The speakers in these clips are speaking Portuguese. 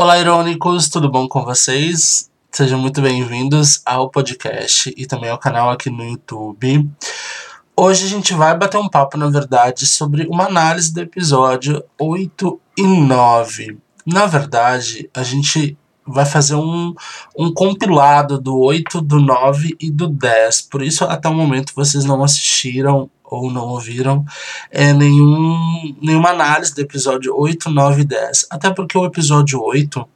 Olá, irônicos, tudo bom com vocês? Sejam muito bem-vindos ao podcast e também ao canal aqui no YouTube. Hoje a gente vai bater um papo, na verdade, sobre uma análise do episódio 8 e 9. Na verdade, a gente vai fazer um, um compilado do 8, do 9 e do 10. Por isso, até o momento, vocês não assistiram ou não ouviram é, nenhum, nenhuma análise do episódio 8, 9 e 10. Até porque o episódio 8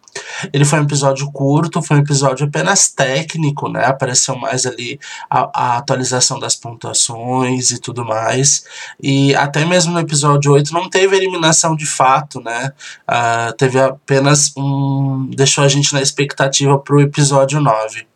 ele foi um episódio curto, foi um episódio apenas técnico, né? Apareceu mais ali a, a, atualização das pontuações e tudo mais. E até mesmo no episódio 8 não teve eliminação de fato, né? Uh, teve apenas um. deixou a gente na expectativa para o episódio 9.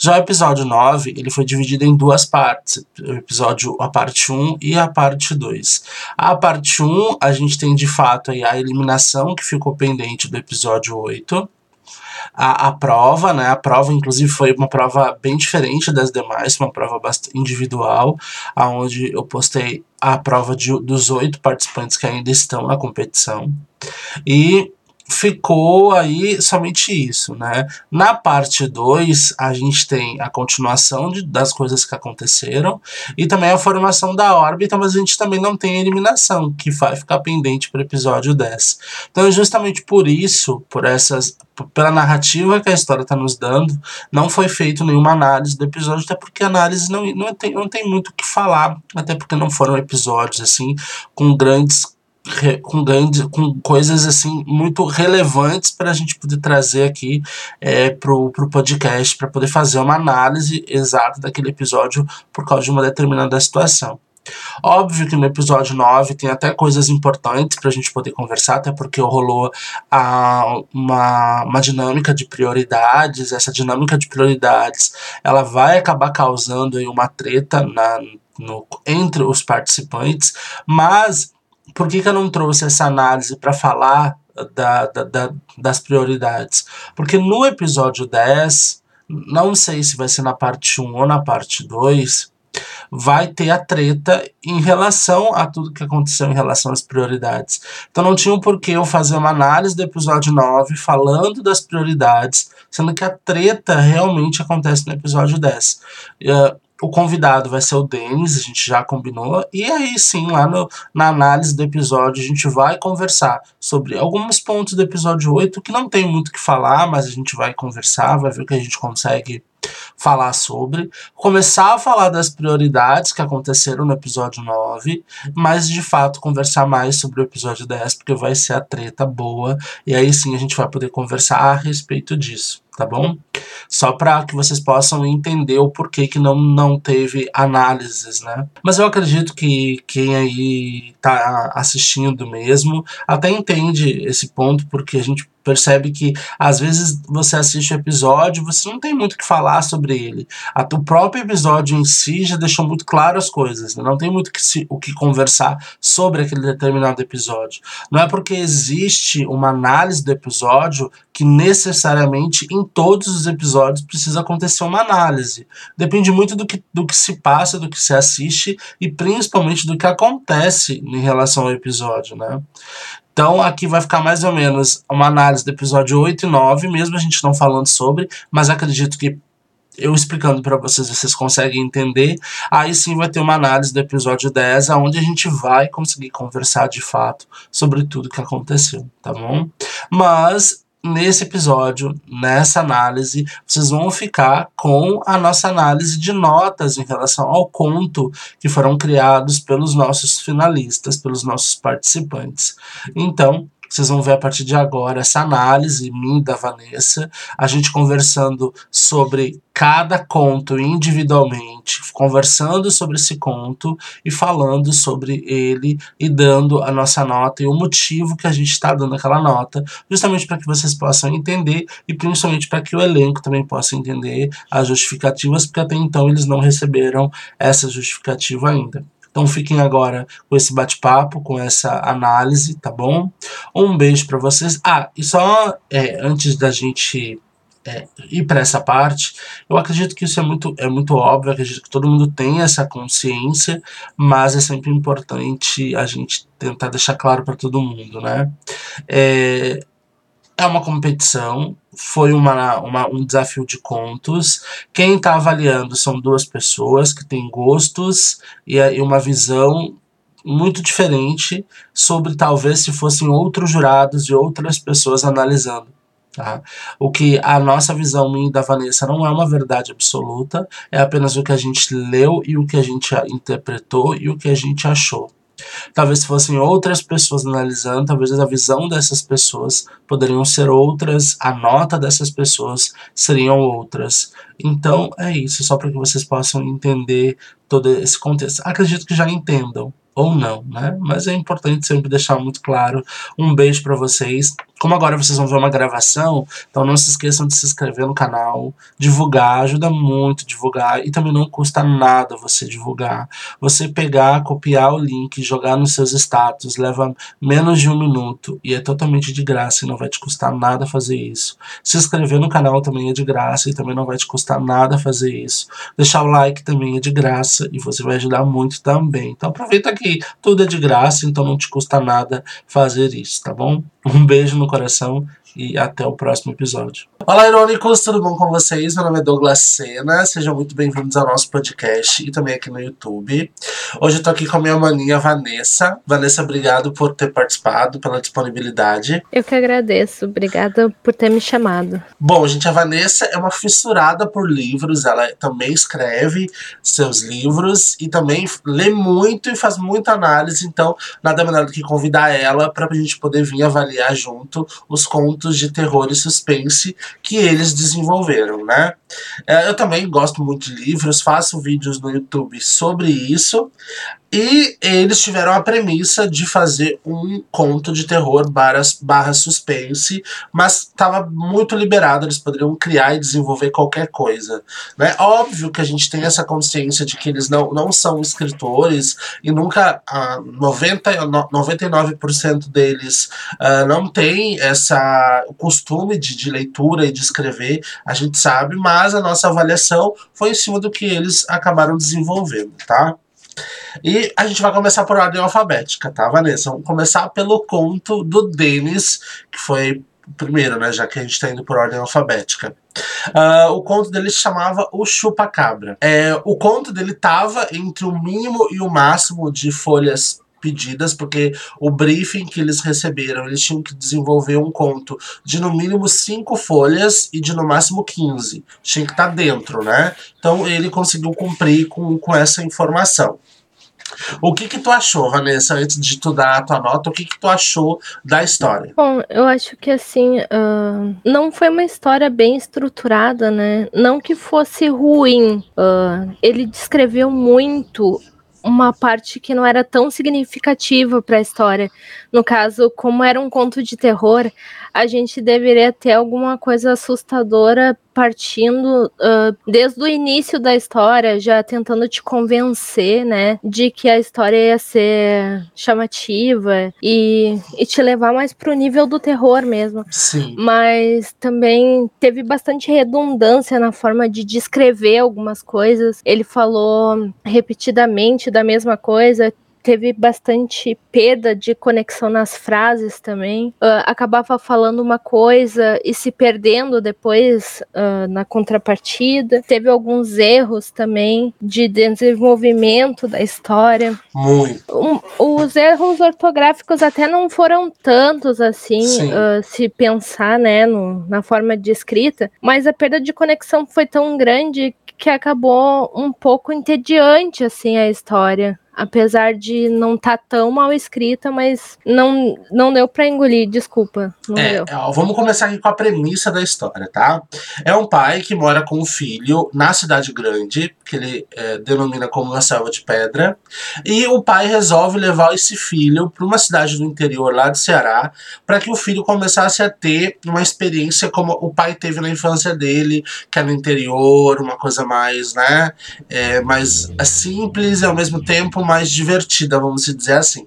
Já o episódio 9, ele foi dividido em duas partes, o episódio, a parte 1 e a parte 2. A parte 1, a gente tem de fato aí a eliminação que ficou pendente do episódio 8, a, a prova, né? A prova, inclusive, foi uma prova bem diferente das demais, uma prova bastante individual, aonde eu postei a prova de, dos oito participantes que ainda estão na competição. E ficou aí somente isso, né? Na parte 2, a gente tem a continuação de, das coisas que aconteceram e também a formação da órbita, mas a gente também não tem a eliminação, que vai ficar pendente para o episódio 10. Então, justamente por isso, por essas pela narrativa que a história está nos dando, não foi feito nenhuma análise do episódio, até porque a análise não, não, tem, não tem muito o que falar, até porque não foram episódios assim com grandes com, grande, com coisas assim muito relevantes para a gente poder trazer aqui é, para o podcast, para poder fazer uma análise exata daquele episódio por causa de uma determinada situação. Óbvio que no episódio 9 tem até coisas importantes para a gente poder conversar, até porque rolou a, uma, uma dinâmica de prioridades. Essa dinâmica de prioridades ela vai acabar causando aí uma treta na, no, entre os participantes, mas por que, que eu não trouxe essa análise para falar da, da, da, das prioridades? Porque no episódio 10, não sei se vai ser na parte 1 ou na parte 2, vai ter a treta em relação a tudo que aconteceu em relação às prioridades. Então não tinha um porquê eu fazer uma análise do episódio 9 falando das prioridades, sendo que a treta realmente acontece no episódio 10. Uh, o convidado vai ser o Denis, a gente já combinou. E aí sim, lá no, na análise do episódio, a gente vai conversar sobre alguns pontos do episódio 8 que não tem muito o que falar, mas a gente vai conversar, vai ver o que a gente consegue falar sobre, começar a falar das prioridades que aconteceram no episódio 9, mas de fato conversar mais sobre o episódio 10, porque vai ser a treta boa, e aí sim a gente vai poder conversar a respeito disso tá bom? Só para que vocês possam entender o porquê que não, não teve análises, né? Mas eu acredito que quem aí tá assistindo mesmo até entende esse ponto, porque a gente percebe que às vezes você assiste o episódio você não tem muito o que falar sobre ele. O próprio episódio em si já deixou muito claro as coisas, né? não tem muito que se, o que conversar sobre aquele determinado episódio. Não é porque existe uma análise do episódio que necessariamente todos os episódios precisa acontecer uma análise. Depende muito do que, do que se passa, do que se assiste e principalmente do que acontece em relação ao episódio, né? Então aqui vai ficar mais ou menos uma análise do episódio 8 e 9, mesmo a gente não falando sobre, mas acredito que eu explicando para vocês, vocês conseguem entender. Aí sim vai ter uma análise do episódio 10, onde a gente vai conseguir conversar de fato sobre tudo que aconteceu, tá bom? Mas nesse episódio, nessa análise, vocês vão ficar com a nossa análise de notas em relação ao conto que foram criados pelos nossos finalistas, pelos nossos participantes. Então, vocês vão ver a partir de agora essa análise minha da Vanessa, a gente conversando sobre cada conto individualmente, conversando sobre esse conto e falando sobre ele e dando a nossa nota e o motivo que a gente está dando aquela nota, justamente para que vocês possam entender e principalmente para que o elenco também possa entender as justificativas, porque até então eles não receberam essa justificativa ainda. Então fiquem agora com esse bate-papo, com essa análise, tá bom? Um beijo para vocês. Ah, e só é, antes da gente é, ir para essa parte, eu acredito que isso é muito, é muito óbvio, acredito que todo mundo tem essa consciência, mas é sempre importante a gente tentar deixar claro para todo mundo, né? É, é uma competição, foi uma, uma, um desafio de contos. Quem está avaliando são duas pessoas que têm gostos e, e uma visão muito diferente sobre talvez se fossem outros jurados e outras pessoas analisando. Tá? O que a nossa visão minha da Vanessa não é uma verdade absoluta, é apenas o que a gente leu e o que a gente interpretou e o que a gente achou. Talvez se fossem outras pessoas analisando, talvez a visão dessas pessoas poderiam ser outras, a nota dessas pessoas seriam outras. Então é isso, só para que vocês possam entender todo esse contexto. Acredito que já entendam ou não, né? Mas é importante sempre deixar muito claro. Um beijo para vocês. Como agora vocês vão ver uma gravação, então não se esqueçam de se inscrever no canal, divulgar, ajuda muito divulgar e também não custa nada você divulgar. Você pegar, copiar o link, jogar nos seus status, leva menos de um minuto e é totalmente de graça e não vai te custar nada fazer isso. Se inscrever no canal também é de graça e também não vai te custar nada fazer isso. Deixar o like também é de graça e você vai ajudar muito também. Então aproveita que tudo é de graça, então não te custa nada fazer isso, tá bom? Um beijo no coração e até o próximo episódio. Olá, irônicos, tudo bom com vocês? Meu nome é Douglas Sena, sejam muito bem-vindos ao nosso podcast e também aqui no YouTube. Hoje eu tô aqui com a minha maninha Vanessa. Vanessa, obrigado por ter participado, pela disponibilidade. Eu que agradeço, obrigada por ter me chamado. Bom, gente, a Vanessa é uma fissurada por livros, ela também escreve seus livros e também lê muito e faz muita análise, então nada melhor do que convidar ela para a gente poder vir avaliar junto os contos de terror e suspense que eles desenvolveram, né? É, eu também gosto muito de livros, faço vídeos no YouTube sobre isso. E eles tiveram a premissa de fazer um conto de terror barra, barra suspense, mas estava muito liberado, eles poderiam criar e desenvolver qualquer coisa. Né? Óbvio que a gente tem essa consciência de que eles não, não são escritores e nunca, uh, 90, 99% deles uh, não tem essa costume de, de leitura e de escrever, a gente sabe, mas a nossa avaliação foi em cima do que eles acabaram desenvolvendo, tá? E a gente vai começar por ordem alfabética, tá, Vanessa? Vamos começar pelo conto do Denis, que foi o primeiro, né? Já que a gente tá indo por ordem alfabética. Uh, o conto dele se chamava O Chupa-Cabra. É, o conto dele tava entre o mínimo e o máximo de folhas pedidas, porque o briefing que eles receberam, eles tinham que desenvolver um conto de no mínimo cinco folhas e de no máximo 15. Tinha que estar tá dentro, né? Então ele conseguiu cumprir com, com essa informação. O que que tu achou, Vanessa, antes de tu dar a tua nota, o que que tu achou da história? Bom, eu acho que assim, uh, não foi uma história bem estruturada, né? Não que fosse ruim. Uh, ele descreveu muito uma parte que não era tão significativa para a história. No caso, como era um conto de terror, a gente deveria ter alguma coisa assustadora partindo uh, desde o início da história, já tentando te convencer, né, de que a história ia ser chamativa e, e te levar mais pro nível do terror mesmo. Sim. Mas também teve bastante redundância na forma de descrever algumas coisas. Ele falou repetidamente da mesma coisa, teve bastante perda de conexão nas frases também. Uh, acabava falando uma coisa e se perdendo depois uh, na contrapartida. Teve alguns erros também de desenvolvimento da história. Muito. Um, os erros ortográficos até não foram tantos assim, uh, se pensar né, no, na forma de escrita, mas a perda de conexão foi tão grande que acabou um pouco entediante assim a história apesar de não estar tá tão mal escrita, mas não, não deu para engolir, desculpa. É, ó, vamos começar aqui com a premissa da história, tá? É um pai que mora com um filho na cidade grande, que ele é, denomina como uma selva de pedra, e o pai resolve levar esse filho para uma cidade do interior lá de Ceará, para que o filho começasse a ter uma experiência como o pai teve na infância dele, que é no interior, uma coisa mais, né, é, mais simples e ao mesmo tempo mais divertida, vamos dizer assim.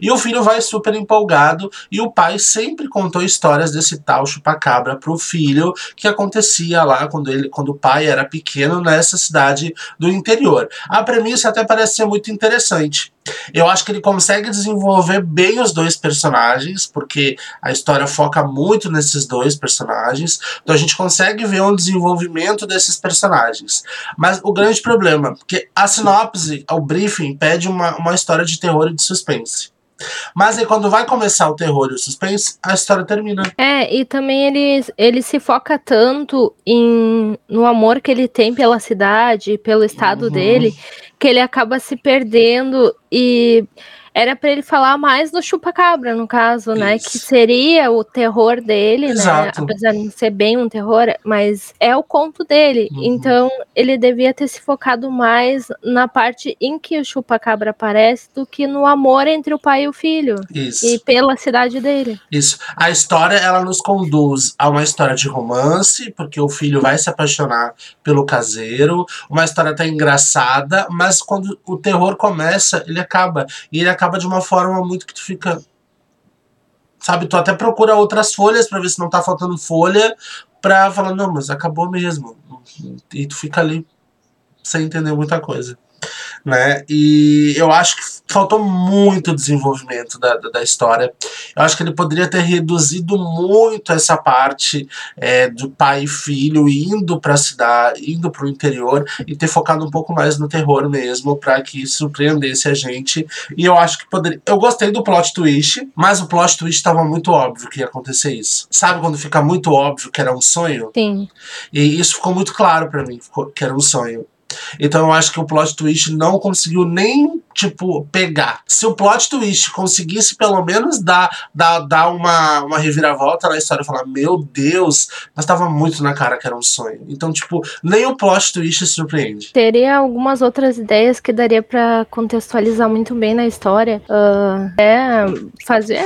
E o filho vai super empolgado e o pai sempre contou histórias desse tal chupacabra pro filho que acontecia lá quando ele quando o pai era pequeno nessa cidade do interior. A premissa até parece ser muito interessante. Eu acho que ele consegue desenvolver bem os dois personagens, porque a história foca muito nesses dois personagens. Então a gente consegue ver um desenvolvimento desses personagens. Mas o grande problema, porque a sinopse, o briefing, pede uma, uma história de terror e de suspense. Mas aí quando vai começar o terror e o suspense, a história termina. É, e também ele, ele se foca tanto em, no amor que ele tem pela cidade, pelo estado uhum. dele, que ele acaba se perdendo e era para ele falar mais do chupacabra, no caso, Isso. né? Que seria o terror dele, né, Exato. né? Apesar de não ser bem um terror, mas é o conto dele. Uhum. Então, ele devia ter se focado mais na parte em que o chupacabra aparece do que no amor entre o pai e o filho. Isso. E pela cidade dele. Isso. A história, ela nos conduz a uma história de romance, porque o filho vai se apaixonar pelo caseiro. Uma história até engraçada, mas quando o terror começa, ele acaba. E ele acaba acaba de uma forma muito que tu fica. Sabe, tu até procura outras folhas para ver se não tá faltando folha, pra falar, não, mas acabou mesmo. E tu fica ali sem entender muita coisa né? E eu acho que faltou muito desenvolvimento da, da, história. Eu acho que ele poderia ter reduzido muito essa parte é, do pai e filho indo para a cidade, indo para o interior e ter focado um pouco mais no terror mesmo, para que surpreendesse a gente. E eu acho que poderia. Eu gostei do plot twist, mas o plot twist estava muito óbvio que ia acontecer isso. Sabe quando fica muito óbvio que era um sonho? Sim. E isso ficou muito claro para mim, que era um sonho. Então eu acho que o plot twist não conseguiu nem, tipo, pegar. Se o plot twist conseguisse pelo menos dar, dar, dar uma, uma reviravolta na história e falar, meu Deus, mas tava muito na cara que era um sonho. Então, tipo, nem o plot twist surpreende. Teria algumas outras ideias que daria para contextualizar muito bem na história. Uh, é fazer,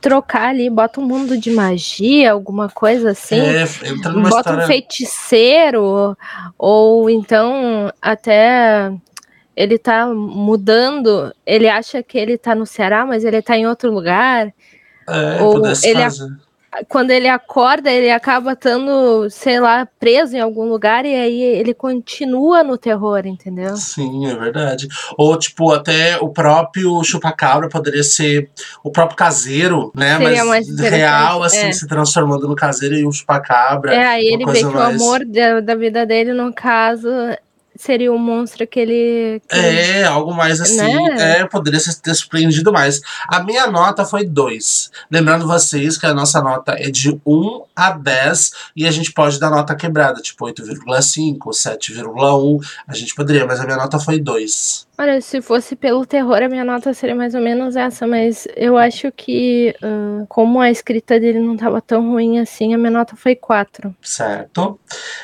trocar ali, bota um mundo de magia, alguma coisa assim. É, entra numa bota história... um feiticeiro, ou então até ele tá mudando, ele acha que ele tá no Ceará, mas ele tá em outro lugar. É, ou ele quando ele acorda, ele acaba estando, sei lá, preso em algum lugar e aí ele continua no terror, entendeu? Sim, é verdade. Ou, tipo, até o próprio chupacabra poderia ser o próprio caseiro, né? Seria Mas real, assim, é. se transformando no caseiro e o chupacabra. É, aí ele vê que mais... o amor da, da vida dele, no caso, seria o monstro que ele. Que é, algo mais assim. Né? É, poderia ter surpreendido mais. A minha nota foi 2. Lembrando vocês que a nossa nota é de 1 a 10 e a gente pode dar nota quebrada, tipo 8,5, 7,1. A gente poderia, mas a minha nota foi 2. Olha, se fosse pelo terror, a minha nota seria mais ou menos essa, mas eu acho que, uh, como a escrita dele não estava tão ruim assim, a minha nota foi 4. Certo.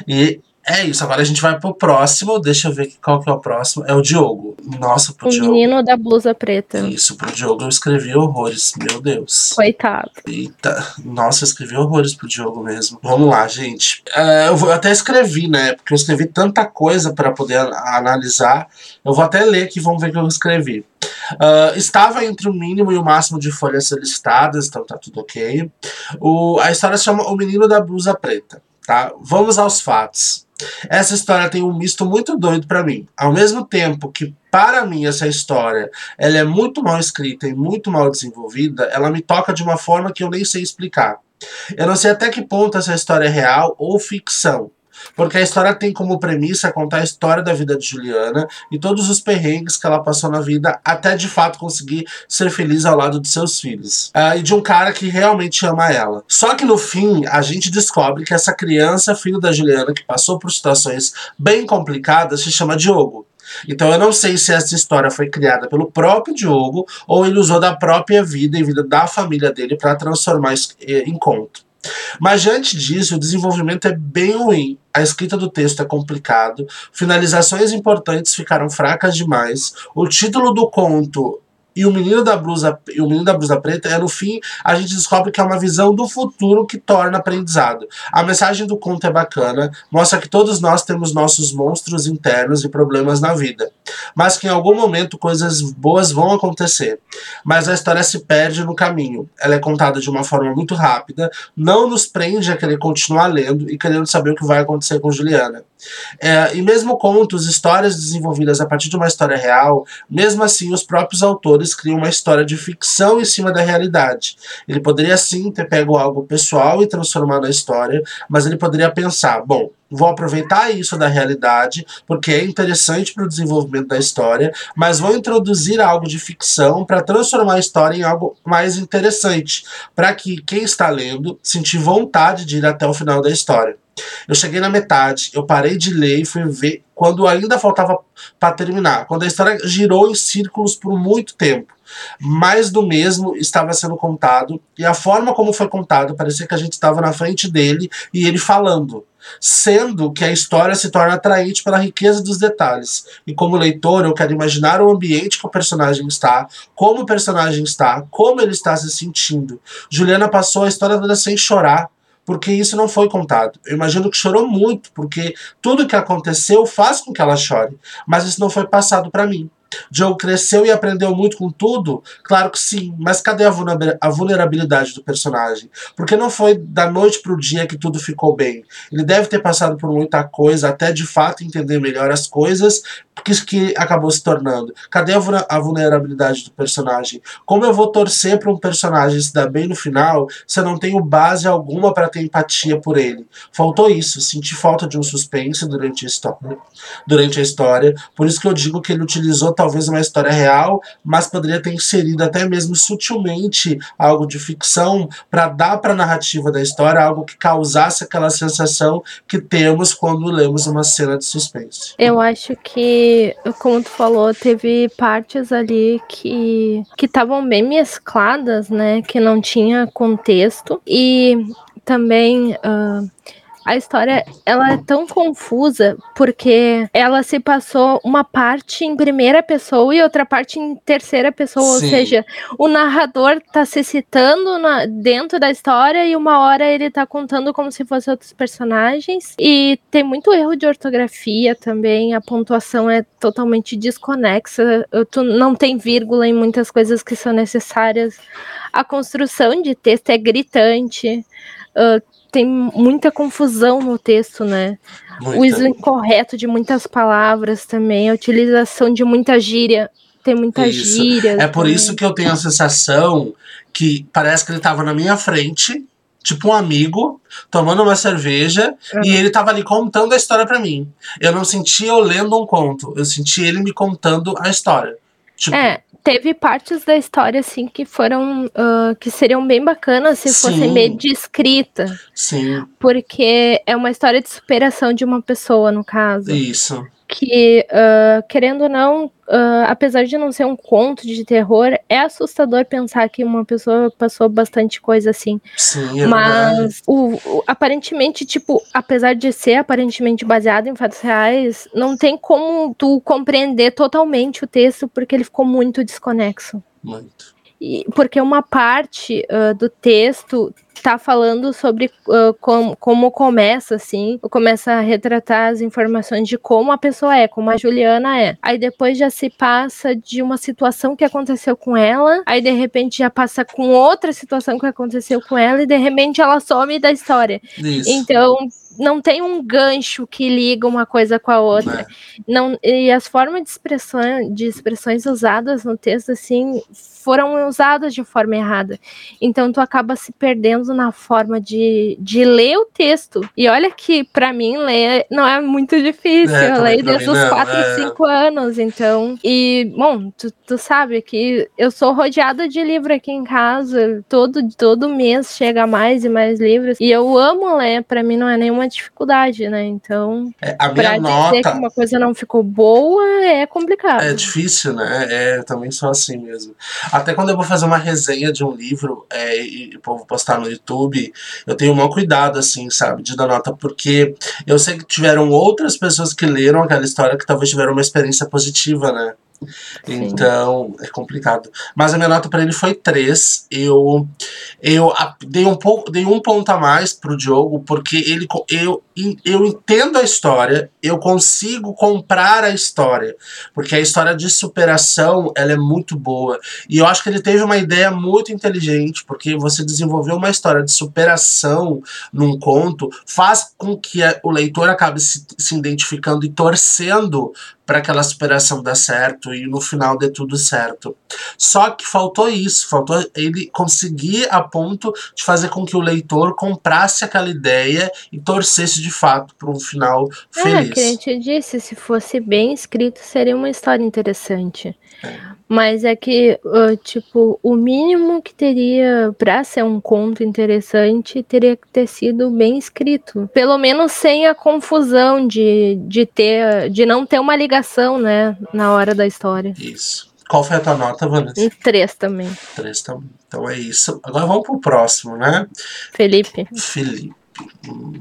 E é isso, agora a gente vai pro próximo. Deixa eu ver qual que é o próximo. É o Diogo. Nossa, pro o Diogo. O menino da blusa preta. Isso, pro Diogo eu escrevi horrores. Meu Deus. Coitado. Eita. Nossa, eu escrevi horrores pro Diogo mesmo. Vamos lá, gente. Uh, eu, vou, eu até escrevi, né? Porque eu escrevi tanta coisa para poder analisar. Eu vou até ler aqui, vamos ver o que eu escrevi. Uh, estava entre o mínimo e o máximo de folhas solicitadas, então tá tudo ok. O, a história se chama O Menino da Blusa Preta. Tá? Vamos aos fatos. Essa história tem um misto muito doido para mim. Ao mesmo tempo que para mim essa história ela é muito mal escrita e muito mal desenvolvida, ela me toca de uma forma que eu nem sei explicar. Eu não sei até que ponto essa história é real ou ficção. Porque a história tem como premissa contar a história da vida de Juliana e todos os perrengues que ela passou na vida até de fato conseguir ser feliz ao lado de seus filhos. Uh, e de um cara que realmente ama ela. Só que no fim, a gente descobre que essa criança, filho da Juliana, que passou por situações bem complicadas, se chama Diogo. Então eu não sei se essa história foi criada pelo próprio Diogo ou ele usou da própria vida e vida da família dele para transformar isso eh, em conto. Mas diante disso, o desenvolvimento é bem ruim. A escrita do texto é complicado, finalizações importantes ficaram fracas demais. O título do conto e o menino da blusa e o menino da blusa preta é no fim a gente descobre que é uma visão do futuro que torna aprendizado. A mensagem do conto é bacana, mostra que todos nós temos nossos monstros internos e problemas na vida, mas que em algum momento coisas boas vão acontecer. Mas a história se perde no caminho. Ela é contada de uma forma muito rápida, não nos prende a querer continuar lendo e querendo saber o que vai acontecer com Juliana. É, e mesmo contos, histórias desenvolvidas a partir de uma história real, mesmo assim os próprios autores criam uma história de ficção em cima da realidade. Ele poderia sim ter pego algo pessoal e transformado a história, mas ele poderia pensar, bom, vou aproveitar isso da realidade, porque é interessante para o desenvolvimento da história, mas vou introduzir algo de ficção para transformar a história em algo mais interessante, para que quem está lendo sentir vontade de ir até o final da história. Eu cheguei na metade, eu parei de ler e fui ver quando ainda faltava para terminar, quando a história girou em círculos por muito tempo. Mais do mesmo estava sendo contado, e a forma como foi contado parecia que a gente estava na frente dele e ele falando sendo que a história se torna atraente pela riqueza dos detalhes. E como leitor, eu quero imaginar o ambiente que o personagem está, como o personagem está, como ele está se sentindo. Juliana passou a história toda sem chorar, porque isso não foi contado. Eu imagino que chorou muito, porque tudo que aconteceu faz com que ela chore, mas isso não foi passado para mim. Joe cresceu e aprendeu muito com tudo? Claro que sim, mas cadê a vulnerabilidade do personagem? Porque não foi da noite para o dia que tudo ficou bem. Ele deve ter passado por muita coisa até de fato entender melhor as coisas que, que acabou se tornando. Cadê a vulnerabilidade do personagem? Como eu vou torcer para um personagem se dar bem no final se eu não tenho base alguma para ter empatia por ele? Faltou isso, senti falta de um suspense durante a. Durante a história, por isso que eu digo que ele utilizou talvez uma história real, mas poderia ter inserido até mesmo sutilmente algo de ficção para dar para a narrativa da história algo que causasse aquela sensação que temos quando lemos uma cena de suspense. Eu acho que, como tu falou, teve partes ali que que estavam bem mescladas, né, que não tinha contexto e também uh, a história ela é tão confusa porque ela se passou uma parte em primeira pessoa e outra parte em terceira pessoa, Sim. ou seja, o narrador tá se citando na, dentro da história e uma hora ele tá contando como se fossem outros personagens e tem muito erro de ortografia também, a pontuação é totalmente desconexa, tu não tem vírgula em muitas coisas que são necessárias. A construção de texto é gritante. Uh, tem muita confusão no texto, né? Muita. O uso incorreto de muitas palavras também, a utilização de muita gíria. Tem muita gíria. É por isso que eu tenho a sensação que parece que ele estava na minha frente, tipo um amigo, tomando uma cerveja, uhum. e ele estava ali contando a história para mim. Eu não sentia eu lendo um conto, eu sentia ele me contando a história. Tipo, é, teve partes da história, assim, que foram. Uh, que seriam bem bacanas se Sim. fossem bem descrita. Sim. Porque é uma história de superação de uma pessoa, no caso. Isso que, uh, querendo ou não, uh, apesar de não ser um conto de terror, é assustador pensar que uma pessoa passou bastante coisa assim. Sim, é Mas, o, o, aparentemente, tipo, apesar de ser aparentemente baseado em fatos reais, não tem como tu compreender totalmente o texto porque ele ficou muito desconexo. Muito. E, porque uma parte uh, do texto tá falando sobre uh, como, como começa, assim, começa a retratar as informações de como a pessoa é, como a Juliana é. Aí depois já se passa de uma situação que aconteceu com ela, aí de repente já passa com outra situação que aconteceu com ela e de repente ela some da história. Isso. Então não tem um gancho que liga uma coisa com a outra. É. Não, e as formas de expressão de expressões usadas no texto assim foram usadas de forma errada. Então tu acaba se perdendo na forma de, de ler o texto. E olha que para mim ler não é muito difícil. É, eu leio desde os 4, é... 5 anos, então. E bom, tu, tu sabe que eu sou rodeada de livro aqui em casa. Todo todo mês chega mais e mais livros e eu amo ler, para mim não é nenhuma dificuldade, né? Então, é, a minha nota... dizer que uma coisa não ficou boa é complicado. É difícil, né? É, eu também sou assim mesmo. Até quando eu vou fazer uma resenha de um livro é, e povo postar no YouTube, eu tenho um maior cuidado, assim, sabe, de dar nota, porque eu sei que tiveram outras pessoas que leram aquela história que talvez tiveram uma experiência positiva, né? Então, é complicado. Mas a minha nota para ele foi 3. Eu, eu dei, um pouco, dei um ponto a mais pro Diogo, porque ele, eu, eu entendo a história, eu consigo comprar a história. Porque a história de superação, ela é muito boa. E eu acho que ele teve uma ideia muito inteligente, porque você desenvolver uma história de superação num conto faz com que o leitor acabe se, se identificando e torcendo para aquela superação dar certo e no final dê tudo certo. Só que faltou isso, faltou ele conseguir a ponto de fazer com que o leitor comprasse aquela ideia e torcesse de fato para um final É, feliz. que a gente disse, se fosse bem escrito, seria uma história interessante. Mas é que, tipo, o mínimo que teria pra ser um conto interessante teria que ter sido bem escrito. Pelo menos sem a confusão de, de ter, de não ter uma ligação, né, na hora da história. Isso. Qual foi a tua nota, Vanessa? Em três também. Três também. Então é isso. Agora vamos pro próximo, né? Felipe, Felipe.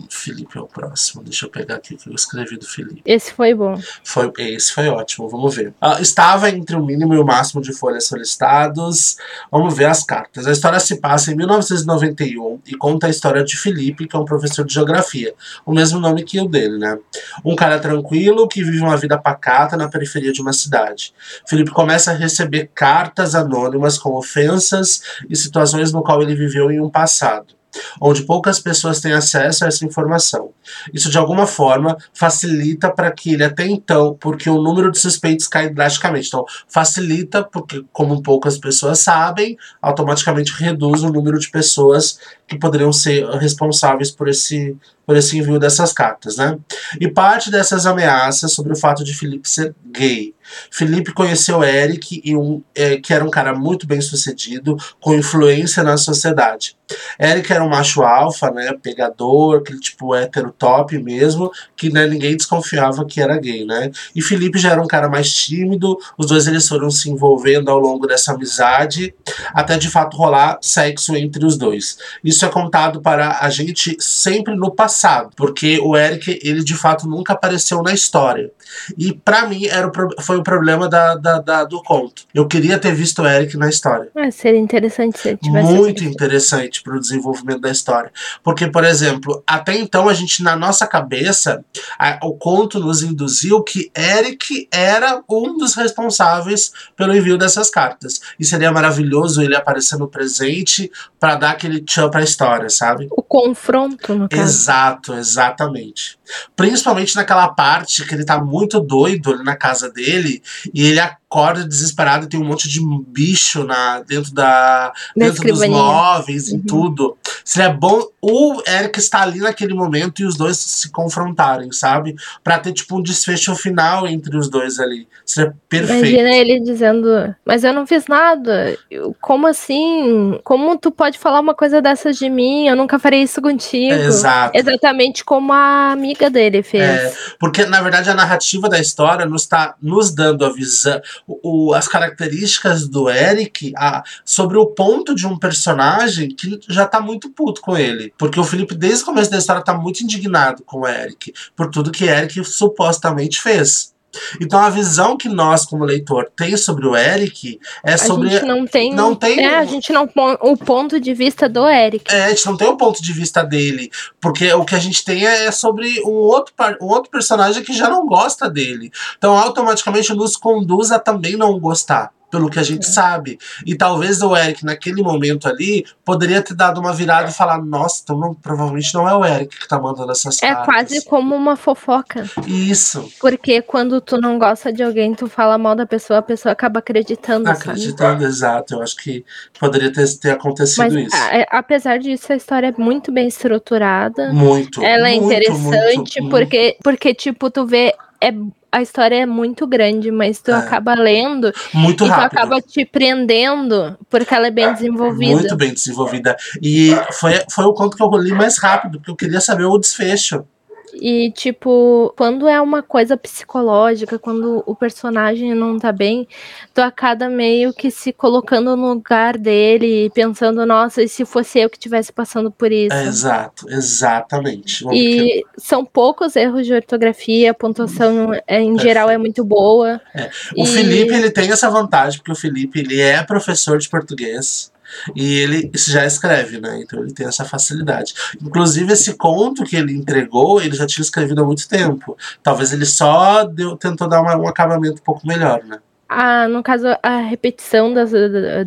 Felipe é o próximo. Deixa eu pegar aqui o que eu escrevi do Felipe. esse foi bom. Foi, esse foi ótimo, vamos ver. Ah, estava entre o mínimo e o máximo de folhas solicitados. Vamos ver as cartas. A história se passa em 1991 e conta a história de Felipe, que é um professor de geografia. O mesmo nome que o dele, né? Um cara tranquilo que vive uma vida pacata na periferia de uma cidade. Felipe começa a receber cartas anônimas com ofensas e situações no qual ele viveu em um passado onde poucas pessoas têm acesso a essa informação. Isso de alguma forma facilita para que ele até então, porque o número de suspeitos cai drasticamente. Então, facilita porque como poucas pessoas sabem, automaticamente reduz o número de pessoas que poderiam ser responsáveis por esse por esse envio dessas cartas, né? E parte dessas ameaças sobre o fato de Felipe ser gay. Felipe conheceu Eric, e um, é, que era um cara muito bem sucedido, com influência na sociedade. Eric era um macho alfa, né, pegador, aquele tipo hétero top mesmo, que né, ninguém desconfiava que era gay, né? E Felipe já era um cara mais tímido, os dois eles foram se envolvendo ao longo dessa amizade, até de fato rolar sexo entre os dois. Isso é contado para a gente sempre no passado, porque o Eric, ele de fato nunca apareceu na história. E para mim era o, foi o problema da, da- da- do conto. Eu queria ter visto o Eric na história. Ah, seria interessante se ele tivesse. Muito interessante para o desenvolvimento da história. Porque, por exemplo, até então a gente, na nossa cabeça, a- o conto nos induziu que Eric era um dos responsáveis pelo envio dessas cartas. E seria maravilhoso ele aparecer no presente para dar aquele tchan para a história, sabe? O confronto, no caso. Exato, exatamente. Principalmente naquela parte que ele tá muito doido ali na casa dele e ele acorda desesperado e tem um monte de bicho na, dentro da Na dentro dos móveis e Uhum. tudo. Seria bom o Eric estar ali naquele momento e os dois se confrontarem, sabe? Pra ter tipo um desfecho final entre os dois ali. Seria perfeito. Imagina ele dizendo, mas eu não fiz nada. Eu- como assim? Como tu pode falar uma coisa dessas de mim? Eu nunca farei isso contigo. Exato. Exatamente como a amiga dele fez. É, porque, na verdade, a narrativa da história nos está nos dando a visão, o, as características do Eric a- sobre o ponto de um personagem que já tá muito puto com ele. Porque o Felipe, desde o começo da história, tá muito indignado com o Eric, por tudo que Eric supostamente fez. Então a visão que nós, como leitor, tem sobre o Eric é a sobre. gente não tem, não tem é, a gente não o ponto de vista do Eric. É, a gente não tem o ponto de vista dele. Porque o que a gente tem é sobre um outro, um outro personagem que já não gosta dele. Então, automaticamente, nos conduz a também não gostar. Pelo que a gente sabe. E talvez o Eric, naquele momento ali, poderia ter dado uma virada e falar: Nossa, então não- provavelmente não é o Eric que tá mandando essas É cartas. quase como uma fofoca. Isso. Porque quando tu não gosta de alguém, tu fala mal da pessoa, a pessoa acaba acreditando. sabe? Acreditando, exato. Eu acho que poderia ter, ter acontecido Mas isso. a- a- apesar disso, a história é muito bem estruturada. Muito. Ela é muito, interessante muito, porque, porque, tipo, tu vê. É, a história é muito grande, mas tu É. acaba lendo Muito e tu rápido. acaba te prendendo porque ela é bem desenvolvida. Muito bem desenvolvida. E foi, foi o conto que eu li mais rápido, porque eu queria saber o desfecho. E, tipo, quando é uma coisa psicológica, quando o personagem não tá bem, tu acaba meio que se colocando no lugar dele, pensando, nossa, e se fosse eu que estivesse passando por isso? É, exato, exatamente. E são poucos erros de ortografia, a pontuação é, em geral é muito boa. É. O E- Felipe, ele tem essa vantagem, porque o Felipe, ele é professor de português. E ele já escreve, né? Então ele tem essa facilidade. Inclusive, esse conto que ele entregou, ele já tinha escrevido há muito tempo. Talvez ele só deu, tentou dar uma- um acabamento um pouco melhor, né? Ah, no caso, a repetição das,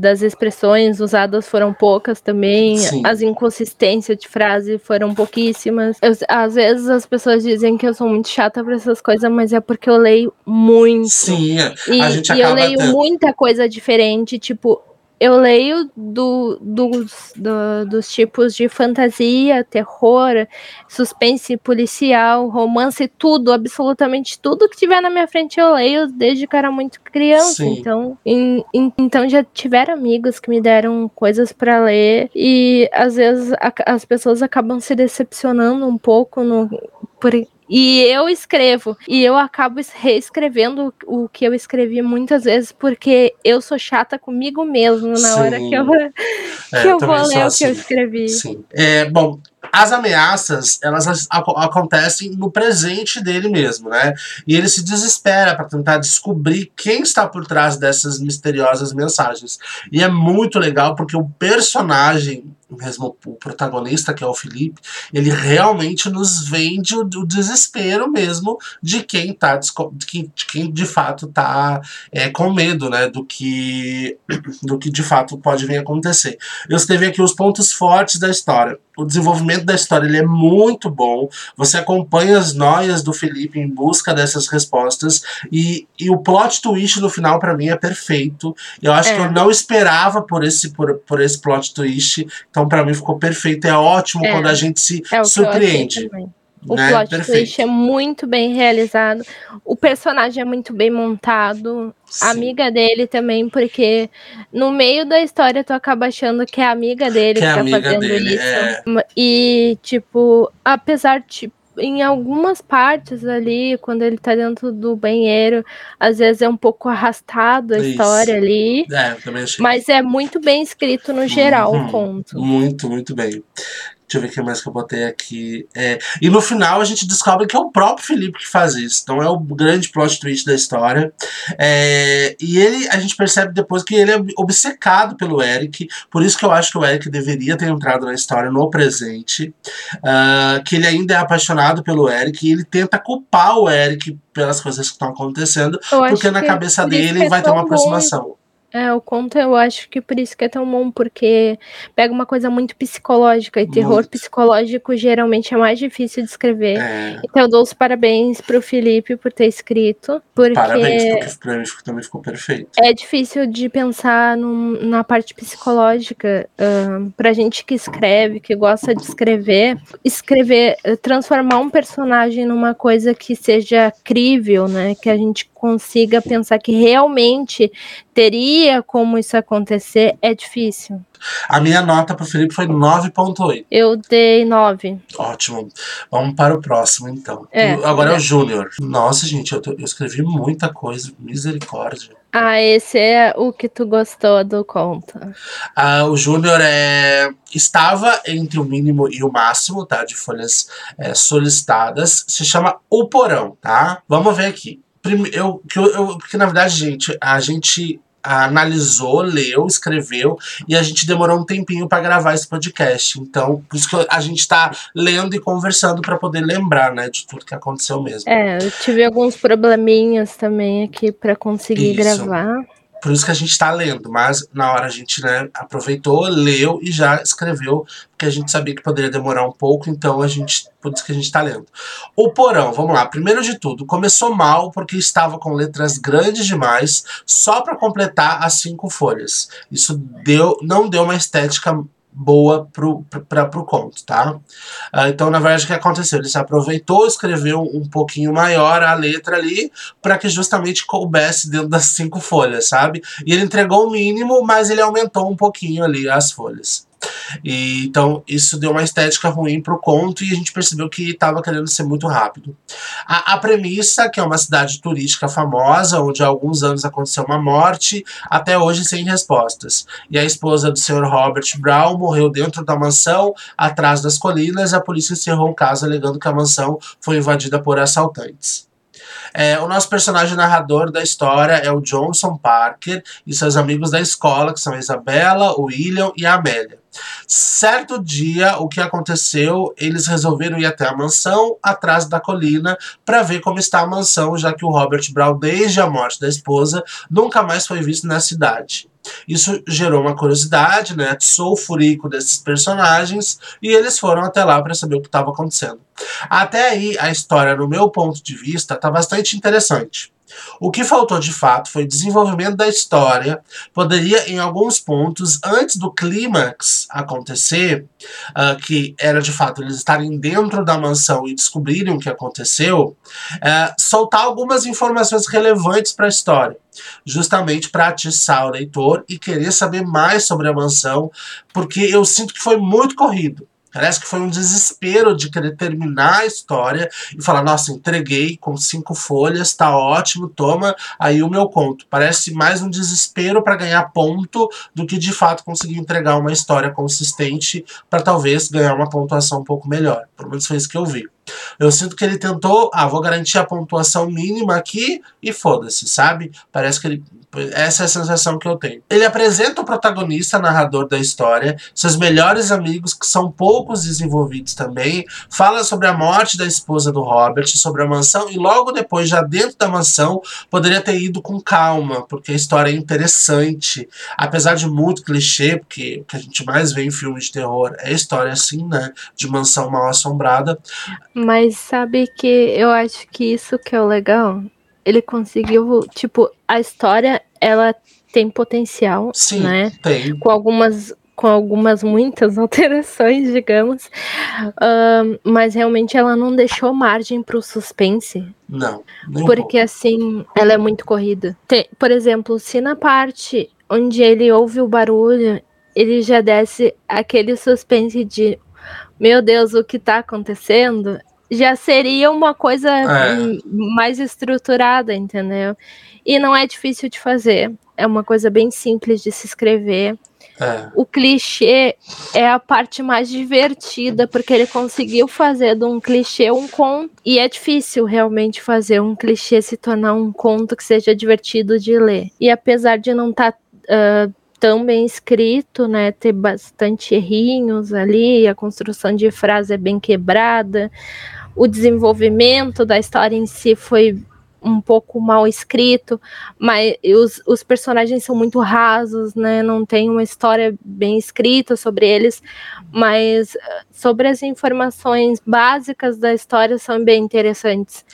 das expressões usadas foram poucas também. Sim. As inconsistências de frase foram pouquíssimas. Eu- às vezes as pessoas dizem que eu sou muito chata para essas coisas, mas é porque eu leio muito. Sim, é. E, a gente e eu acaba leio tendo- muita coisa diferente, tipo, eu leio do, dos, do- dos tipos de fantasia, terror, suspense policial, romance, tudo, absolutamente tudo que tiver na minha frente eu leio desde que eu era muito criança. Sim. Então, em- em- então já tiveram amigos que me deram coisas pra ler e às vezes a- as pessoas acabam se decepcionando um pouco no, por, e eu escrevo, e eu acabo es- reescrevendo o que eu escrevi muitas vezes, porque eu sou chata comigo mesmo na Sim. hora que eu, É, que eu também vou ler o assim. que eu escrevi. Sim. É, bom, as ameaças, elas ac- aco- acontecem no presente dele mesmo, né? E ele se desespera para tentar descobrir quem está por trás dessas misteriosas mensagens. E é muito legal porque o personagem, mesmo o protagonista, que é o Felipe, ele realmente nos vende o, o desespero mesmo de quem tá de quem, de quem de fato tá é, com medo, né? Do que, do que de fato pode vir a acontecer. Eu escrevi aqui os pontos fortes da história. O desenvolvimento da história ele é muito bom. Você acompanha as noias do Felipe em busca dessas respostas. E, e o plot twist no final, para mim, é perfeito. Eu acho É. que eu não esperava por esse, por, por esse plot twist. Então, para mim, ficou perfeito. É ótimo É. quando a gente se É surpreende. O né? plot Perfeito. twist é muito bem realizado. O personagem é muito bem montado. Sim. A amiga dele também, porque no meio da história tu acaba achando que é a amiga dele Que que, é tá fazendo dele, isso. é. E, tipo, apesar de. Em algumas partes ali, quando ele tá dentro do banheiro, às vezes é um pouco arrastado a Isso. história ali. É, eu também achei. Mas é muito bem escrito no geral Uhum. o conto. Muito, muito bem. Deixa eu ver o que mais que eu botei aqui. É, e no final a gente descobre que é o próprio Felipe que faz isso. Então é o grande plot twist da história. É, e ele, a gente percebe depois que ele é obcecado pelo Eric. Por isso que eu acho que o Eric deveria ter entrado na história no presente. Ah, que ele ainda é apaixonado pelo Eric. E ele tenta culpar o Eric pelas coisas que estão acontecendo. Porque na cabeça dele é vai ter uma aproximação. É, o conto eu acho que por isso que é tão bom, porque pega uma coisa muito psicológica, e terror Muito. psicológico geralmente é mais difícil de escrever. É, Então eu dou os parabéns pro Felipe por ter escrito, porque parabéns, porque pra mim ficou- também ficou perfeito. é difícil de pensar num- na parte psicológica. ahn, pra gente que escreve, que gosta de escrever, escrever, eh, transformar um personagem numa coisa que seja crível, né? Que a gente consiga pensar que realmente teria como isso acontecer, é difícil. A minha nota pro Felipe foi 9.8. Eu dei nove. Ótimo. Vamos para o próximo, então. É, O- Agora é é. o Júnior. Nossa, gente, eu, tô- eu escrevi muita coisa. Misericórdia. Ah, esse é o que tu gostou do conto. Ah, o Júnior é, estava entre o mínimo e o máximo, tá? De folhas é, solicitadas. Se chama O Porão, tá? Vamos ver aqui. Eu, que eu, eu- porque, na verdade, gente, a gente analisou, leu, escreveu e a gente demorou um tempinho para gravar esse podcast. Então, por isso que a gente tá lendo e conversando para poder lembrar, né, de tudo que aconteceu mesmo. É, eu tive alguns probleminhas também aqui pra conseguir Isso. gravar. Por isso que a gente tá lendo, mas na hora a gente, né, aproveitou, leu e já escreveu, porque a gente sabia que poderia demorar um pouco, então a gente, por isso que a gente tá lendo. O porão, vamos lá. Primeiro de tudo, começou mal porque estava com letras grandes demais, só para completar as cinco folhas. Isso deu, não deu uma estética boa pra, pro conto, tá? Ah, então, na verdade, o que aconteceu? Ele se aproveitou, escreveu um pouquinho maior a letra ali, para que justamente coubesse dentro das cinco folhas, sabe? E ele entregou o mínimo, mas ele aumentou um pouquinho ali as folhas. E, então, isso deu uma estética ruim pro conto e a gente percebeu que estava querendo ser muito rápido. A, a, premissa, que é uma cidade turística famosa, onde há alguns anos aconteceu uma morte, até hoje sem respostas. E a esposa do Sr. Robert Brown morreu dentro da mansão, atrás das colinas, e a polícia encerrou o caso alegando que a mansão foi invadida por assaltantes. É, o nosso personagem narrador da história é o Johnson Parker e seus amigos da escola, que são a Isabela, o William e a Amélia. Certo dia, o que aconteceu? Eles resolveram ir até a mansão, atrás da colina, para ver como está a mansão, já que o Robert Brown, desde a morte da esposa, nunca mais foi visto na cidade. Isso gerou uma curiosidade, né? O furico desses personagens e eles foram até lá para saber o que estava acontecendo. Até aí, a história, no meu ponto de vista, está bastante interessante. O que faltou de fato foi desenvolvimento da história. Poderia, em alguns pontos, antes do clímax acontecer, uh, que era de fato eles estarem dentro da mansão e descobrirem o que aconteceu, uh, soltar algumas informações relevantes para a história justamente para atiçar o leitor e querer saber mais sobre a mansão, porque eu sinto que foi muito corrido. Parece que foi um desespero de querer terminar a história e falar: nossa, entreguei com cinco folhas, tá ótimo, toma aí o meu conto. Parece mais um desespero para ganhar ponto do que de fato conseguir entregar uma história consistente para talvez ganhar uma pontuação um pouco melhor. Pelo menos foi isso que eu vi. Eu sinto que ele tentou, ah, vou garantir a pontuação mínima aqui e foda-se, sabe? Parece que ele. Essa é a sensação que eu tenho. Ele apresenta o protagonista, narrador da história, seus melhores amigos, que são poucos desenvolvidos também, fala sobre a morte da esposa do Robert, sobre a mansão, e logo depois, já dentro da mansão, poderia ter ido com calma, porque a história é interessante. Apesar de muito clichê, porque o que a gente mais vê em filmes de terror é história assim, né? De mansão mal assombrada. Mas sabe que eu acho que isso que é o legal. Ele conseguiu, tipo, a história, ela tem potencial, Sim, né? Tem. Com algumas com algumas muitas alterações, digamos, uh, mas realmente ela não deixou margem para o suspense. Não. Porque assim, ela é muito corrida. Tem, por exemplo, se na parte onde ele ouve o barulho, ele já desce aquele suspense de meu Deus, o que tá acontecendo, já seria uma coisa é. mais estruturada, entendeu? E não é difícil de fazer. É uma coisa bem simples de se escrever. É. O clichê é a parte mais divertida, porque ele conseguiu fazer de um clichê um conto. E é difícil realmente fazer um clichê se tornar um conto que seja divertido de ler. E apesar de não estar. Tá, uh, tão bem escrito, né? Ter bastante errinhos ali, a construção de frase é bem quebrada, o desenvolvimento da história em si foi um pouco mal escrito, mas os, os personagens são muito rasos, né? Não tem uma história bem escrita sobre eles, mas eh, sobre as informações básicas da história são bem interessantes.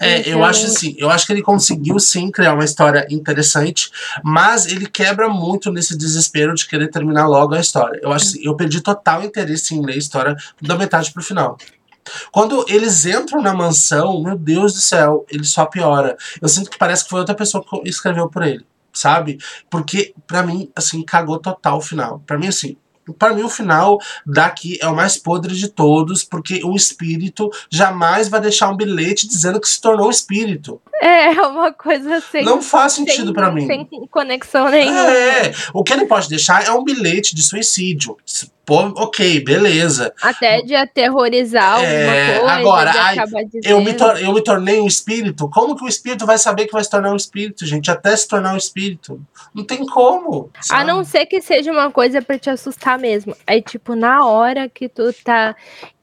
É, então... eu acho assim, eu acho que ele conseguiu sim criar uma história interessante, mas ele quebra muito nesse desespero de querer terminar logo a história. Eu acho assim, eu perdi total interesse em ler a história da metade pro final. Quando eles entram na mansão, meu Deus do céu, ele só piora. Eu sinto que parece que foi outra pessoa que escreveu por ele, sabe? Porque, para mim, assim, cagou total o final. Para mim, assim, para mim, o final daqui é o mais podre de todos, porque o espírito jamais vai deixar um bilhete dizendo que se tornou espírito. É, é uma coisa assim. Não faz sentido para mim. Sem conexão nenhuma. É, o que ele pode deixar é um bilhete de suicídio. Pô, ok, beleza. Até de aterrorizar é, alguma coisa. Agora, ai, eu, me eu me tornei um espírito. Como que o espírito vai saber que vai se tornar um espírito, gente? Até se tornar um espírito. Não tem como. Sabe? A não ser que seja uma coisa para te assustar mesmo. Aí, tipo, na hora que tu tá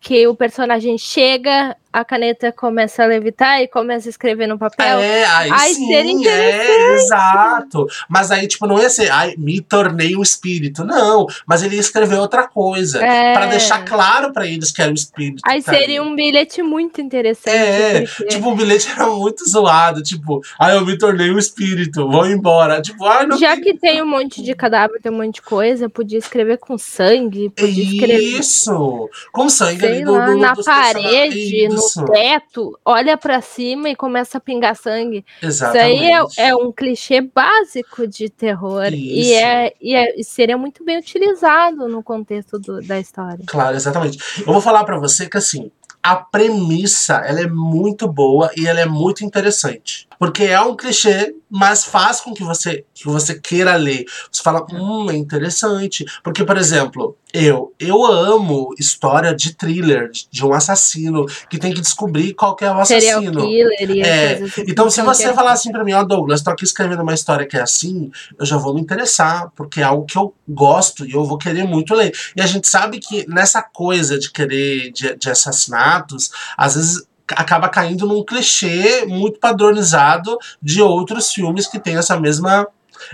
que o personagem chega, a caneta começa a levitar e começa a escrever no papel. É, aí, aí sim, é, exato. Mas aí, tipo, não ia ser, ai, me tornei um espírito. Não, mas ele ia escrever outra coisa. É. para deixar claro para eles que era o espírito. Aí seria um bilhete muito interessante. É, tipo, o bilhete era muito zoado. Tipo, ai, eu me tornei um espírito, vou embora. Tipo, ai, não Já que tem um monte de cadáver, tem um monte de coisa, podia escrever com sangue. Podia escrever... Isso! Com sangue sei lá, na parede, no Isso. teto, olha para cima e começa a pingar sangue. Exatamente. Isso aí é, é um clichê básico de terror e, é, e é, seria muito bem utilizado no contexto do, da história. Claro, exatamente. Eu vou falar para você que assim, a premissa ela é muito boa e ela é muito interessante. Porque é um clichê, mas faz com que você, que você queira ler. Você fala, hum, é interessante. Porque, por exemplo, eu, eu amo história de thriller, de, de um assassino que tem que descobrir qual que é o assassino. Killer e é. assim, Então, se você falar assim pra mim, ó, oh, Douglas, tô aqui escrevendo uma história que é assim, eu já vou me interessar, porque é algo que eu gosto e eu vou querer muito ler. E a gente sabe que nessa coisa de querer de, de assassinatos, às vezes acaba caindo num clichê muito padronizado de outros filmes que têm essa mesma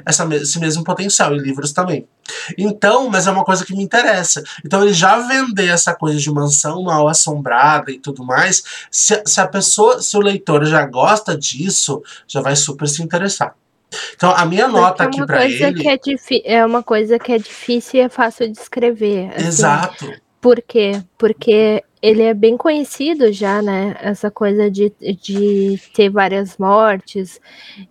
essa, esse mesmo potencial, e livros também. Então, mas é uma coisa que me interessa. Então, ele já vender essa coisa de mansão mal assombrada e tudo mais, se, se a pessoa, se o leitor já gosta disso, já vai super se interessar. Então, a minha nota é aqui para ele. É, é uma coisa que é difícil e é fácil de escrever. Assim. Exato. Por quê? Porque ele é bem conhecido já, né? Essa coisa de, de ter várias mortes,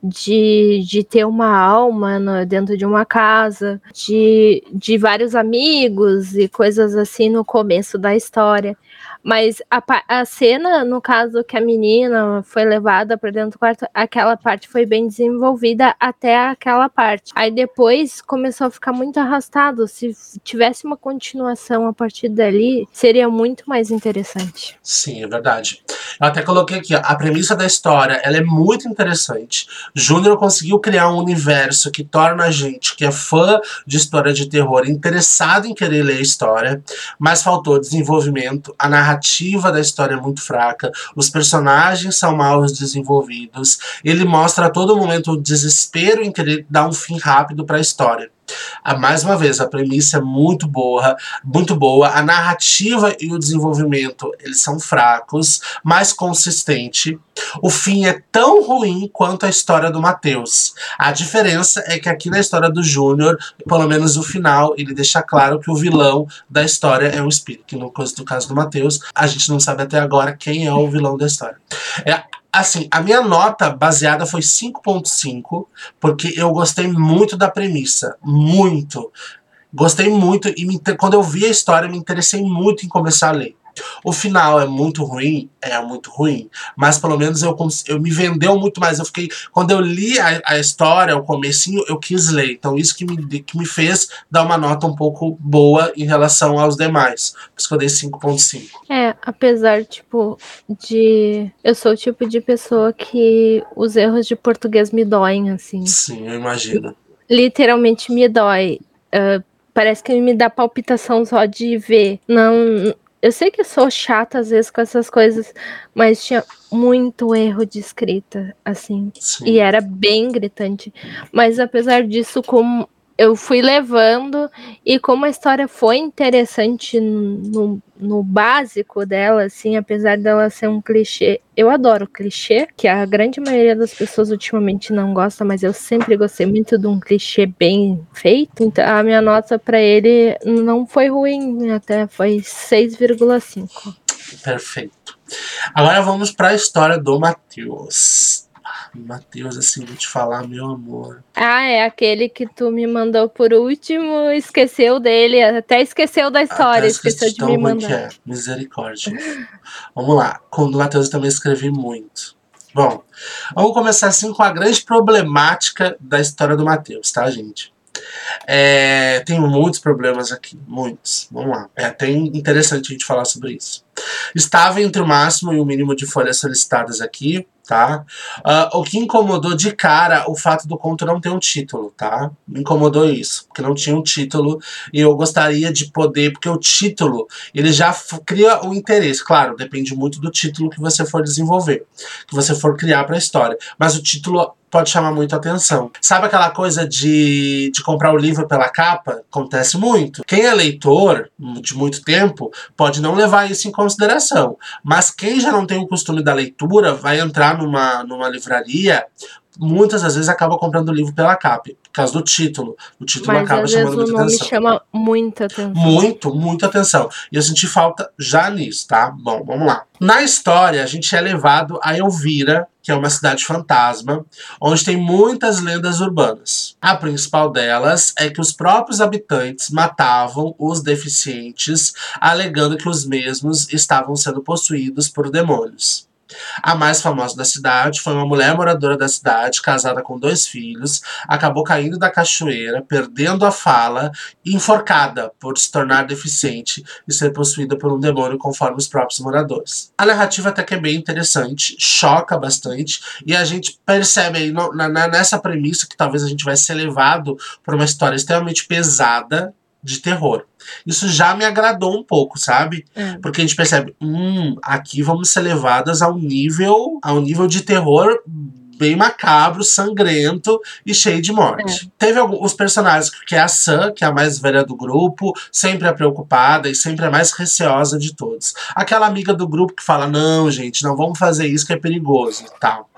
de, de ter uma alma no, dentro de uma casa, de, de vários amigos e coisas assim no começo da história. Mas a, a cena, no caso que a menina foi levada para dentro do quarto, aquela parte foi bem desenvolvida até aquela parte. Aí depois começou a ficar muito arrastado. Se tivesse uma continuação a partir dali, seria muito mais interessante. Sim, é verdade. Eu até coloquei aqui, ó, a premissa da história, ela é muito interessante. Júnior conseguiu criar um universo que torna a gente que é fã de história de terror interessado em querer ler a história, mas faltou desenvolvimento, a narrativa narrativa da história é muito fraca, os personagens são mal desenvolvidos, ele mostra a todo momento o desespero em querer dar um fim rápido para a história. Ah, mais uma vez, a premissa é muito boa, muito boa. A narrativa e o desenvolvimento, eles são fracos, mas consistente. O fim é tão ruim quanto a história do Matheus. A diferença é que aqui na história do Júnior, pelo menos o final, ele deixa claro que o vilão da história é um espírito. Que no caso do Matheus, a gente não sabe até agora quem é o vilão da história. É, assim, a minha nota baseada foi 5.5, porque eu gostei muito da premissa, muito. Gostei muito e me, quando eu vi a história me interessei muito em começar a ler. O final é muito ruim, é muito ruim, mas pelo menos eu, eu me vendeu muito mais. Eu fiquei, quando eu li a, a história, o comecinho, eu quis ler. Então isso que me, que me fez dar uma nota um pouco boa em relação aos demais. Por isso que eu dei 5.5. É, apesar, tipo, de... Eu sou o tipo de pessoa que os erros de português me doem, assim. Sim, eu imagino. Literalmente me dói. Uh, parece que me dá palpitação só de ver. Não, eu sei que eu sou chata às vezes com essas coisas, mas tinha muito erro de escrita, assim. Sim. E era bem gritante. Mas apesar disso, como eu fui levando e como a história foi interessante no, no básico dela, assim, apesar dela ser um clichê, eu adoro clichê, que a grande maioria das pessoas ultimamente não gosta, mas eu sempre gostei muito de um clichê bem feito. Então a minha nota para ele não foi ruim, até foi 6,5. Perfeito. Agora vamos para a história do Matheus. Matheus, assim, vou te falar, meu amor. Ah, é aquele que tu me mandou por último, esqueceu dele, até esqueceu da história, esqueceu de me mandar. É. Misericórdia. vamos lá, com o Matheus eu também escrevi muito. Bom, vamos começar assim com a grande problemática da história do Matheus, tá, gente? É, tem muitos problemas aqui, muitos. Vamos lá. É até interessante a gente falar sobre isso. Estava entre o máximo e o mínimo de folhas solicitadas aqui tá? Uh, o que incomodou de cara o fato do conto não ter um título, tá? Me incomodou isso, porque não tinha um título e eu gostaria de poder, porque o título ele já cria o interesse, claro, depende muito do título que você for desenvolver, que você for criar para a história, mas o título pode chamar muito atenção. Sabe aquela coisa de, de comprar o livro pela capa? Acontece muito. Quem é leitor de muito tempo pode não levar isso em consideração, mas quem já não tem o costume da leitura vai entrar numa, numa livraria muitas das vezes acaba comprando o livro pela capa, por causa do título. O título Mas acaba chamando muita atenção. chama muita atenção. Muito, muita atenção. E eu senti falta já nisso, tá? Bom, vamos lá. Na história, a gente é levado a Elvira, que é uma cidade fantasma, onde tem muitas lendas urbanas. A principal delas é que os próprios habitantes matavam os deficientes, alegando que os mesmos estavam sendo possuídos por demônios. A mais famosa da cidade foi uma mulher moradora da cidade, casada com dois filhos, acabou caindo da cachoeira, perdendo a fala enforcada por se tornar deficiente e ser possuída por um demônio conforme os próprios moradores. A narrativa até que é bem interessante, choca bastante e a gente percebe aí no- na- nessa premissa que talvez a gente vai ser levado por uma história extremamente pesada de terror. Isso já me agradou um pouco, sabe? É. Porque a gente percebe, hum, aqui vamos ser levadas a um nível, a um nível de terror bem macabro, sangrento e cheio de morte. Teve alguns personagens, que é a Sam, que é a mais velha do grupo, sempre a preocupada e sempre a mais receosa de todos. Aquela amiga do grupo que fala: "Não, gente, não vamos fazer isso que é perigoso" e tal.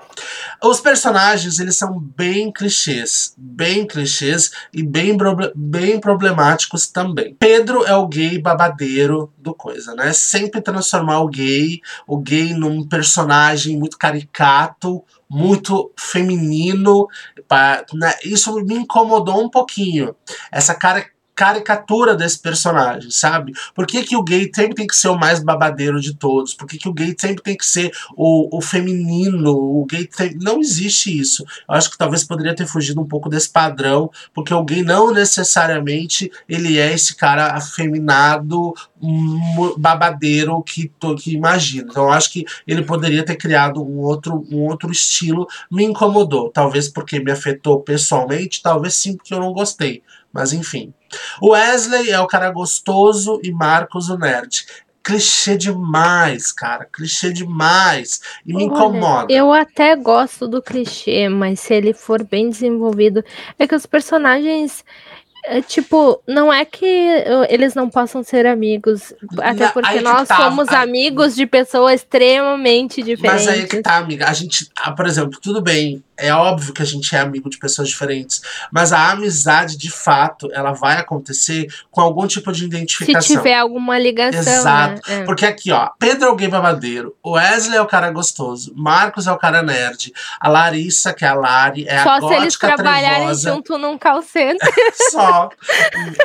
Os personagens, eles são bem clichês, bem clichês e bem, bem problemáticos também. Pedro é o gay babadeiro do coisa, né? Sempre transformar o gay, o gay num personagem muito caricato, muito feminino. pa- né? Isso me incomodou um pouquinho. Essa cara caricatura desse personagem, sabe? Por que, que o gay sempre tem que ser o mais babadeiro de todos? Por que, que o gay sempre tem que ser o, o feminino? O gay tem... Não existe isso. Eu acho que talvez poderia ter fugido um pouco desse padrão, porque o gay não necessariamente ele é esse cara afeminado, babadeiro que, que imagina. Então eu acho que ele poderia ter criado um outro, um outro estilo. Me incomodou. Talvez porque me afetou pessoalmente, talvez sim porque eu não gostei. Mas enfim. O Wesley é o cara gostoso e Marcos o nerd. Clichê demais, cara. Clichê demais. E me Olha, incomoda. Eu até gosto do clichê, mas se ele for bem desenvolvido, é que os personagens. é, tipo, não é que eles não possam ser amigos, até Na- porque nós tá, somos aí- amigos de pessoas extremamente diferentes. Mas aí que tá, amiga. A gente, ah, por exemplo, tudo bem. É óbvio que a gente é amigo de pessoas diferentes. Mas a amizade, de fato, ela vai acontecer com algum tipo de Se identificação. tiver alguma ligação. Exato. Né? É. Porque aqui, ó, Pedro é o gay babadeiro, o Wesley é o cara gostoso, Marcos é o cara nerd, a Larissa, que é a Lari, é a Só se eles gótica trabalharem trevosa. junto num call center. Só.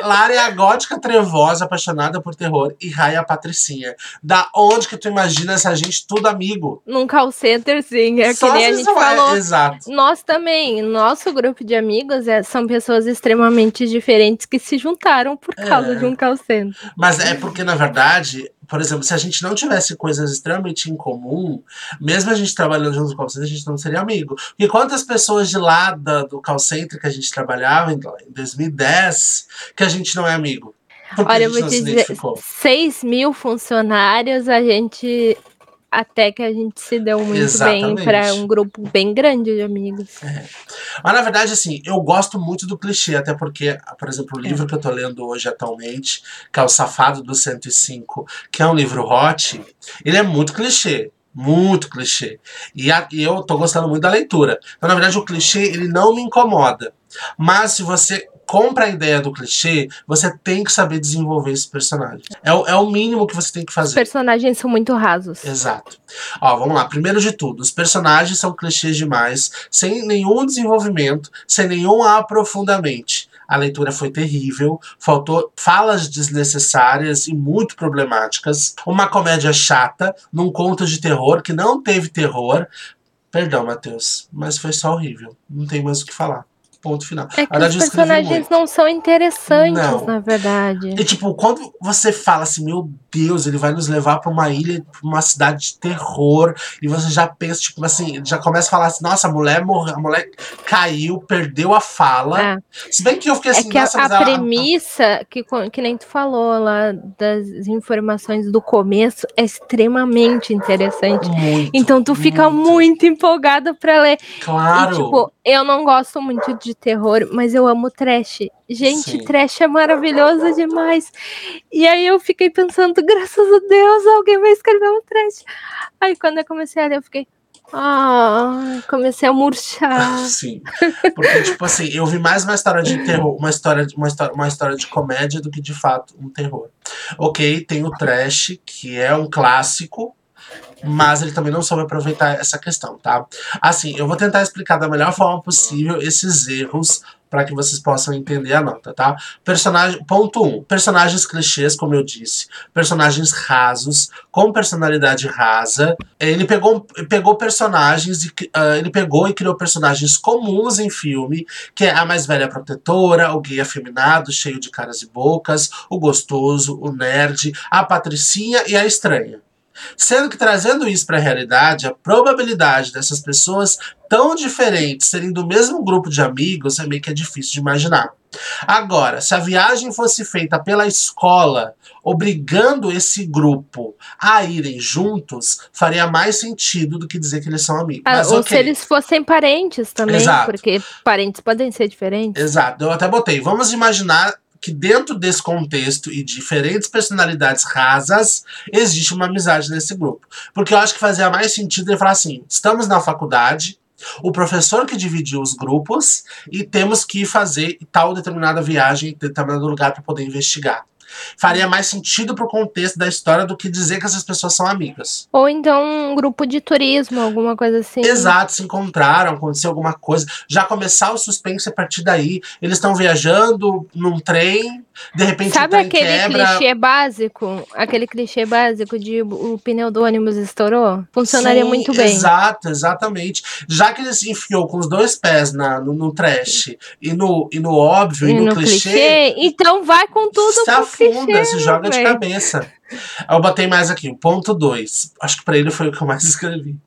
Lari é a gótica trevosa, apaixonada por terror, e Rai é a patricinha. Da onde que tu imagina essa gente tudo amigo? num call center, sim. É Só que nem a se gente é- falou. Exato. Nós também, nosso grupo de amigos é- são pessoas extremamente diferentes que se juntaram por causa É. de um call center. Mas é porque, na verdade, por exemplo, se a gente não tivesse coisas extremamente em comum, mesmo a gente trabalhando junto com call center, a gente não seria amigo. Porque quantas pessoas de lá da- do call center que a gente trabalhava em, em 2010 que a gente não é amigo? Porque Olha, eu vou te dizer, identificou. 6 mil funcionários, a gente. Até que a gente se deu muito bem Exatamente. para um grupo bem grande de amigos. Mas na verdade, assim, eu gosto muito do clichê, até porque, por exemplo, o É. livro que eu tô lendo hoje atualmente, que é O Safado do 105, que é um livro hot, ele é muito clichê. Muito clichê. E, a- e eu tô gostando muito da leitura. Então, na verdade, o clichê, ele não me incomoda. Mas se você compra a ideia do clichê, você tem que saber desenvolver esse personagem. É, o- é o mínimo que você tem que Os fazer. personagens são muito rasos. Exato. Ó, vamos lá. Primeiro de tudo, os personagens são clichês demais, sem nenhum desenvolvimento, sem nenhum aprofundamento. A leitura foi terrível, faltou falas desnecessárias e muito problemáticas, uma comédia chata, num conto de terror que não teve terror. Perdão, Matheus, mas foi só horrível. Não tem mais o que falar. Ponto final. É que os personagens muito. não são interessantes, Não. na verdade. E tipo, quando você fala assim, meu Deus, ele vai nos levar pra uma ilha, pra uma cidade de terror, e você já pensa, tipo assim, já começa a falar assim, nossa, a mulher morreu, a mulher caiu, perdeu a fala. É. Se bem que eu fiquei É assim, que a, nossa, mas a ela- premissa, que, que nem tu falou lá das informações do começo, é extremamente interessante. muito, Então tu fica muito, empolgado pra ler. Claro. E, tipo, eu não gosto muito de terror, mas eu amo trash. Gente, Sim. trash é maravilhoso demais. E aí eu fiquei pensando, graças a Deus, alguém vai escrever um trash. Aí quando eu comecei a ler, eu fiquei, Ah, comecei a murchar. Sim. Porque, tipo assim, eu vi mais uma história de terror, uma história, uma história, uma história de comédia do que de fato um terror. Ok, tem o trash, que é um clássico, mas ele também não soube aproveitar essa questão, tá? Assim, eu vou tentar explicar da melhor forma possível esses erros para que vocês possam entender a nota, tá? Personagem, ponto 1. Um, personagens clichês, como eu disse. Personagens rasos, com personalidade rasa. Ele pegou, pegou personagens e uh, ele pegou e criou personagens comuns em filme, que é a mais velha protetora, o gay afeminado, cheio de caras e bocas, o gostoso, o nerd, a patricinha e a estranha. Sendo que trazendo isso para a realidade, a probabilidade dessas pessoas tão diferentes serem do mesmo grupo de amigos é meio que é difícil de imaginar. Agora, se a viagem fosse feita pela escola, obrigando esse grupo a irem juntos, faria mais sentido do que dizer que eles são amigos. Ah, Mas, ou okay. se eles fossem parentes também, Exato. porque parentes podem ser diferentes. Exato, eu até botei. Vamos imaginar que dentro desse contexto e diferentes personalidades rasas, existe uma amizade nesse grupo. Porque eu acho que fazia mais sentido ele falar assim: estamos na faculdade, o professor que dividiu os grupos e temos que fazer tal determinada viagem em determinado lugar para poder investigar faria mais sentido pro contexto da história do que dizer que essas pessoas são amigas. Ou então um grupo de turismo, alguma coisa assim. Exato, se encontraram, aconteceu alguma coisa. Já começar o suspense a partir daí. Eles estão viajando num trem, de repente Sabe o trem aquele quebra. clichê básico? Aquele clichê básico de o pneu do ônibus estourou? Funcionaria Sim, muito bem. Exato, exatamente. Já que ele se enfiou com os dois pés na, no, no trash e no, e no óbvio e, e no, no clichê, clichê, Então vai com tudo se afunda, se joga de cabeça. Eu botei mais aqui, o ponto 2. Acho que para ele foi o que eu mais escrevi.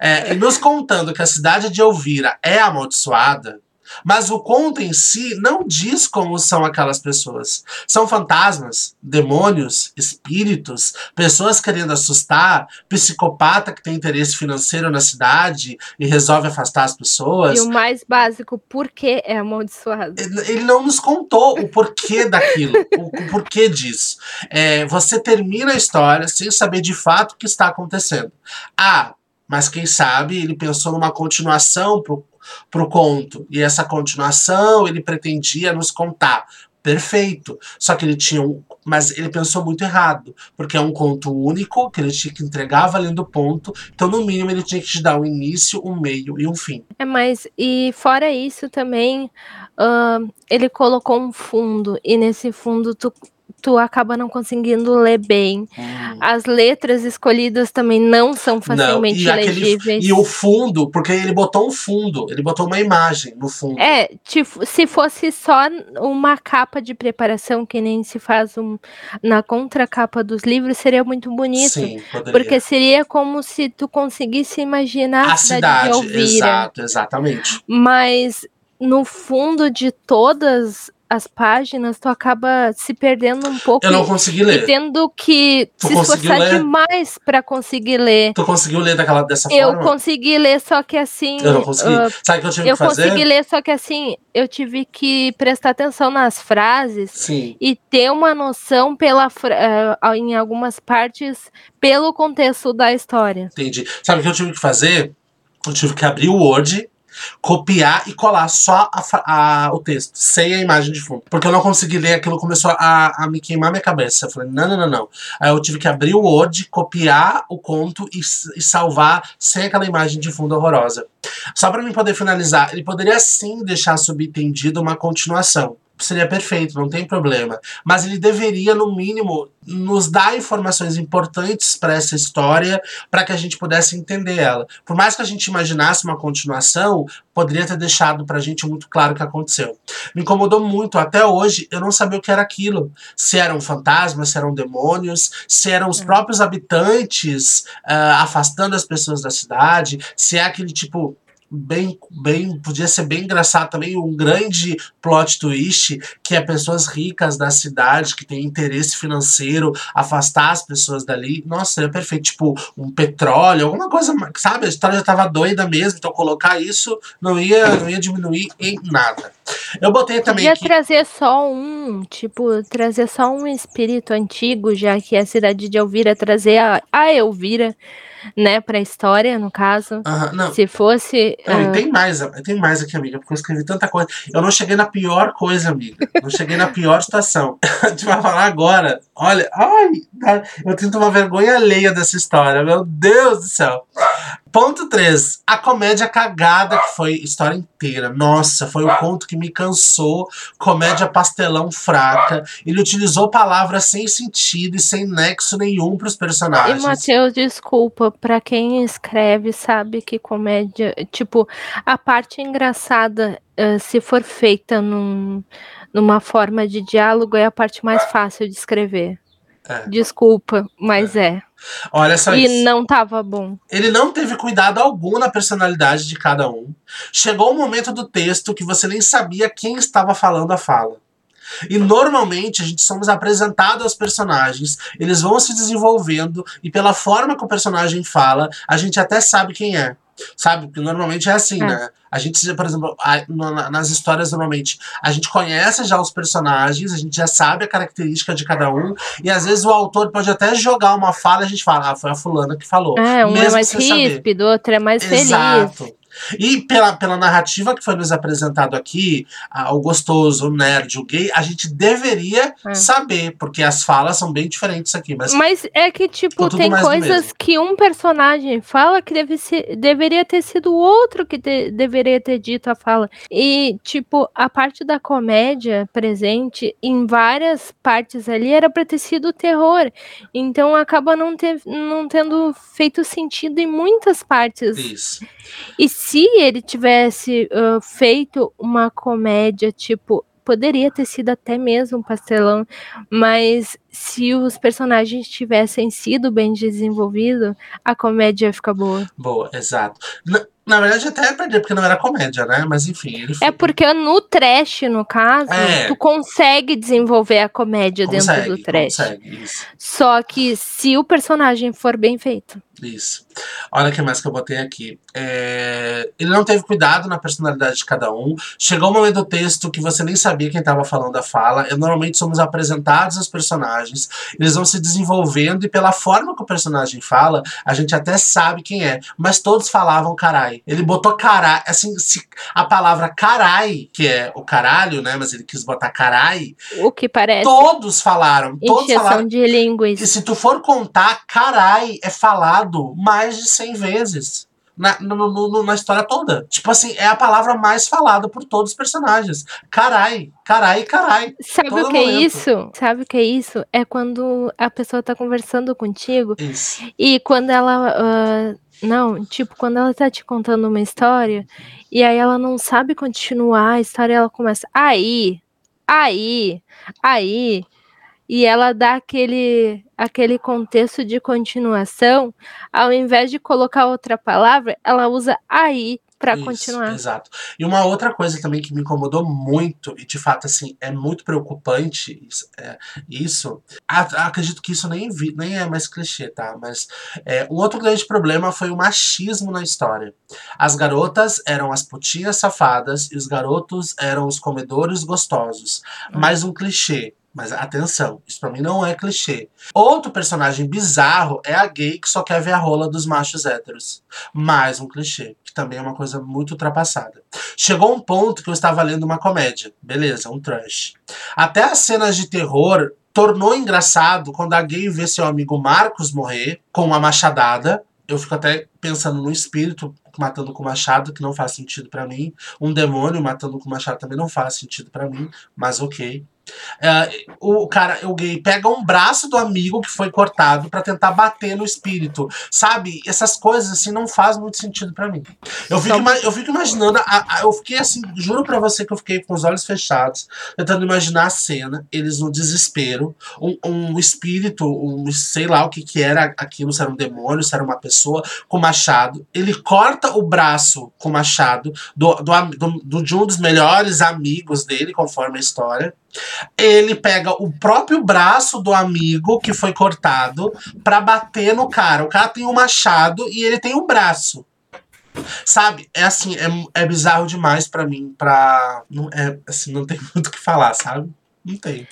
É, e nos contando que a cidade de Elvira é amaldiçoada, mas o conto em si não diz como são aquelas pessoas. São fantasmas, demônios, espíritos, pessoas querendo assustar, psicopata que tem interesse financeiro na cidade e resolve afastar as pessoas. E o mais básico, por que é amaldiçoado? Ele não nos contou o porquê daquilo, o, porquê disso. É, você termina a história sem saber de fato o que está acontecendo. Ah, mas quem sabe ele pensou numa continuação pro para o conto. E essa continuação ele pretendia nos contar. Perfeito. Só que ele tinha um. Mas ele pensou muito errado. Porque é um conto único que ele tinha que entregar valendo ponto. Então, no mínimo, ele tinha que te dar um início, um meio e um fim. É, mas e fora isso também, uh, ele colocou um fundo. E nesse fundo tu tu acaba não conseguindo ler bem. Hum. As letras escolhidas também não são facilmente não, e legíveis. Aquele, e o fundo, porque ele botou um fundo, ele botou uma imagem no fundo. É, tipo, se fosse só uma capa de preparação, que nem se faz um, na contracapa dos livros, seria muito bonito. Sim, poderia. Porque seria como se tu conseguisse imaginar a, a cidade, cidade de Elvira. Exato, exatamente. Mas no fundo de todas as páginas, tu acaba se perdendo um pouco. Eu não consegui ler. Tendo que tu se esforçar ler? demais para conseguir ler. Tu conseguiu ler daquela, dessa eu forma? Eu consegui ler, só que assim. Eu não consegui. Uh, Sabe o que eu tive eu que fazer? Eu consegui ler, só que assim, eu tive que prestar atenção nas frases Sim. e ter uma noção pela, uh, em algumas partes pelo contexto da história. Entendi. Sabe o que eu tive que fazer? Eu tive que abrir o Word copiar e colar só a, a, o texto, sem a imagem de fundo. Porque eu não consegui ler, aquilo começou a, a me queimar minha cabeça. Eu falei, não, não, não, não. Aí eu tive que abrir o Word, copiar o conto e, e salvar sem aquela imagem de fundo horrorosa. Só para mim poder finalizar, ele poderia sim deixar subentendido uma continuação seria perfeito, não tem problema. Mas ele deveria, no mínimo, nos dar informações importantes para essa história, para que a gente pudesse entender ela. Por mais que a gente imaginasse uma continuação, poderia ter deixado para a gente muito claro o que aconteceu. Me incomodou muito, até hoje, eu não sabia o que era aquilo. Se eram fantasmas, se eram demônios, se eram os é. próprios habitantes uh, afastando as pessoas da cidade, se é aquele tipo bem, bem, podia ser bem engraçado também, um grande plot twist, que é pessoas ricas da cidade, que têm interesse financeiro, afastar as pessoas dali. Nossa, seria perfeito, tipo, um petróleo, alguma coisa, sabe? A história já tava doida mesmo, então colocar isso não ia, não ia diminuir em nada. Eu botei também Podia que... trazer só um, tipo, trazer só um espírito antigo, já que a cidade de Elvira trazer a, a Elvira, né, pra história, no caso. Não, Se fosse. Não, e ah, tem mais, tem mais aqui, amiga, porque eu escrevi tanta coisa. Eu não cheguei na pior coisa, amiga. Não cheguei na pior situação. A gente vai falar agora. Olha, ai, eu sinto uma vergonha alheia dessa história. Meu Deus do céu. Ponto 3. A comédia cagada, que foi a história inteira. Nossa, foi o ponto que me cansou. Comédia pastelão fraca. Ele utilizou palavras sem sentido e sem nexo nenhum pros E personagens. Matheus, desculpa, pra quem escreve, sabe que comédia, tipo, a parte engraçada, eh, se for feita num, numa forma de diálogo, é a parte mais fácil de escrever. É. Desculpa, mas é. Olha só E isso. não tava bom. Ele não teve cuidado algum na personalidade de cada um. Chegou o momento do texto que você nem sabia quem estava falando a fala. E normalmente a gente somos apresentados aos personagens, eles vão se desenvolvendo e pela forma que o personagem fala, a gente até sabe quem é. Sabe? Porque normalmente é assim, É. né? A gente, por exemplo, a- na- nas histórias normalmente, a gente conhece já os personagens, a gente já sabe a característica de cada um, e às vezes o autor pode até jogar uma fala e a gente fala, ah, foi a fulana que falou. É, um é Mesmo mais ríspido, outro é mais feliz. E pela, pela narrativa que foi nos apresentado aqui, a- o gostoso, o nerd, o gay, a gente deveria É. saber, porque as falas são bem diferentes aqui. Mas Mas é que, tipo, tem coisas que um personagem fala que deve ser, deveria ter sido o outro que te- deveria ter dito a fala. E, tipo, a parte da comédia presente em várias partes ali era pra ter sido terror. Então acaba não, ter, não tendo feito sentido em muitas partes. isso. E se ele tivesse ah, feito uma comédia, tipo, poderia ter sido até mesmo um pastelão, mas se os personagens tivessem sido bem desenvolvidos, a comédia ia ficar boa. Boa, exato. Na, na verdade, até perder, porque não era comédia, né? Mas enfim, ele É porque no trash, no caso, É. tu consegue desenvolver a comédia dentro consegue, do trash. consegue, isso. Só que se o personagem for bem feito. Isso. Olha o que mais que eu botei aqui. É, Ele não teve cuidado na personalidade de cada um. Chegou o momento do texto que você nem sabia quem estava falando a fala. E, normalmente somos apresentados aos personagens. Eles vão se desenvolvendo e pela forma que o personagem fala, a gente até sabe quem é. Mas todos falavam carai. Ele botou carai. Assim, se a palavra carai, que é o caralho, né? Mas ele quis botar carai. O que parece Todos falaram. Todos falaram. de línguas. E se tu for contar, carai é falado mais de 100 vezes. Na, no- no- na história toda. Tipo assim, é a palavra mais falada por todos os personagens. Carai, carai, carai. Sabe o que é momento. isso? Sabe o que é isso? É quando a pessoa tá conversando contigo Isso. e quando ela. ah, não, tipo, quando ela tá te contando uma história e aí ela não sabe continuar a história, ela começa. Aí, aí, aí. E ela dá aquele, aquele contexto de continuação, ao invés de colocar outra palavra, ela usa aí pra Isso, continuar. Exato. E uma outra coisa também que me incomodou muito, e de fato, assim, é muito preocupante isso. é, isso. A- acredito que isso nem, vi, nem é mais clichê, tá? Mas é, um outro grande problema foi o machismo na história. As garotas eram as putinhas safadas e os garotos eram os comedores gostosos. Mais um clichê. Mas atenção, isso pra mim não é clichê. Outro personagem bizarro é a gay que só quer ver a rola dos machos héteros. Mais um clichê, que também é uma coisa muito ultrapassada. Chegou um ponto que eu estava lendo uma comédia. Beleza, um trash. Até as cenas de terror tornou engraçado quando a gay vê seu amigo Marcos morrer com uma machadada. Eu fico até pensando no espírito matando com machado, que não faz sentido pra mim. Um demônio matando com machado também não faz sentido pra mim, mas ok. É, o cara, o gay pega um braço do amigo que foi cortado pra tentar bater no espírito, sabe? Essas coisas assim não faz muito sentido pra mim. Eu fico, ima- eu fico imaginando, a- a- eu fiquei assim, juro pra você que eu fiquei com os olhos fechados, tentando imaginar a cena, eles no desespero, um, um espírito, um sei lá o que que era aquilo, se era um demônio, se era uma pessoa com machado. Ele corta o braço com machado do, do, do- do- de um dos melhores amigos dele, conforme a história. Ele pega o próprio braço do amigo que foi cortado pra bater no cara. O cara tem um machado e ele tem um braço. Sabe, é assim, é, é bizarro demais para mim, pra. Não, é, assim, não tem muito o que falar, sabe? Não tem.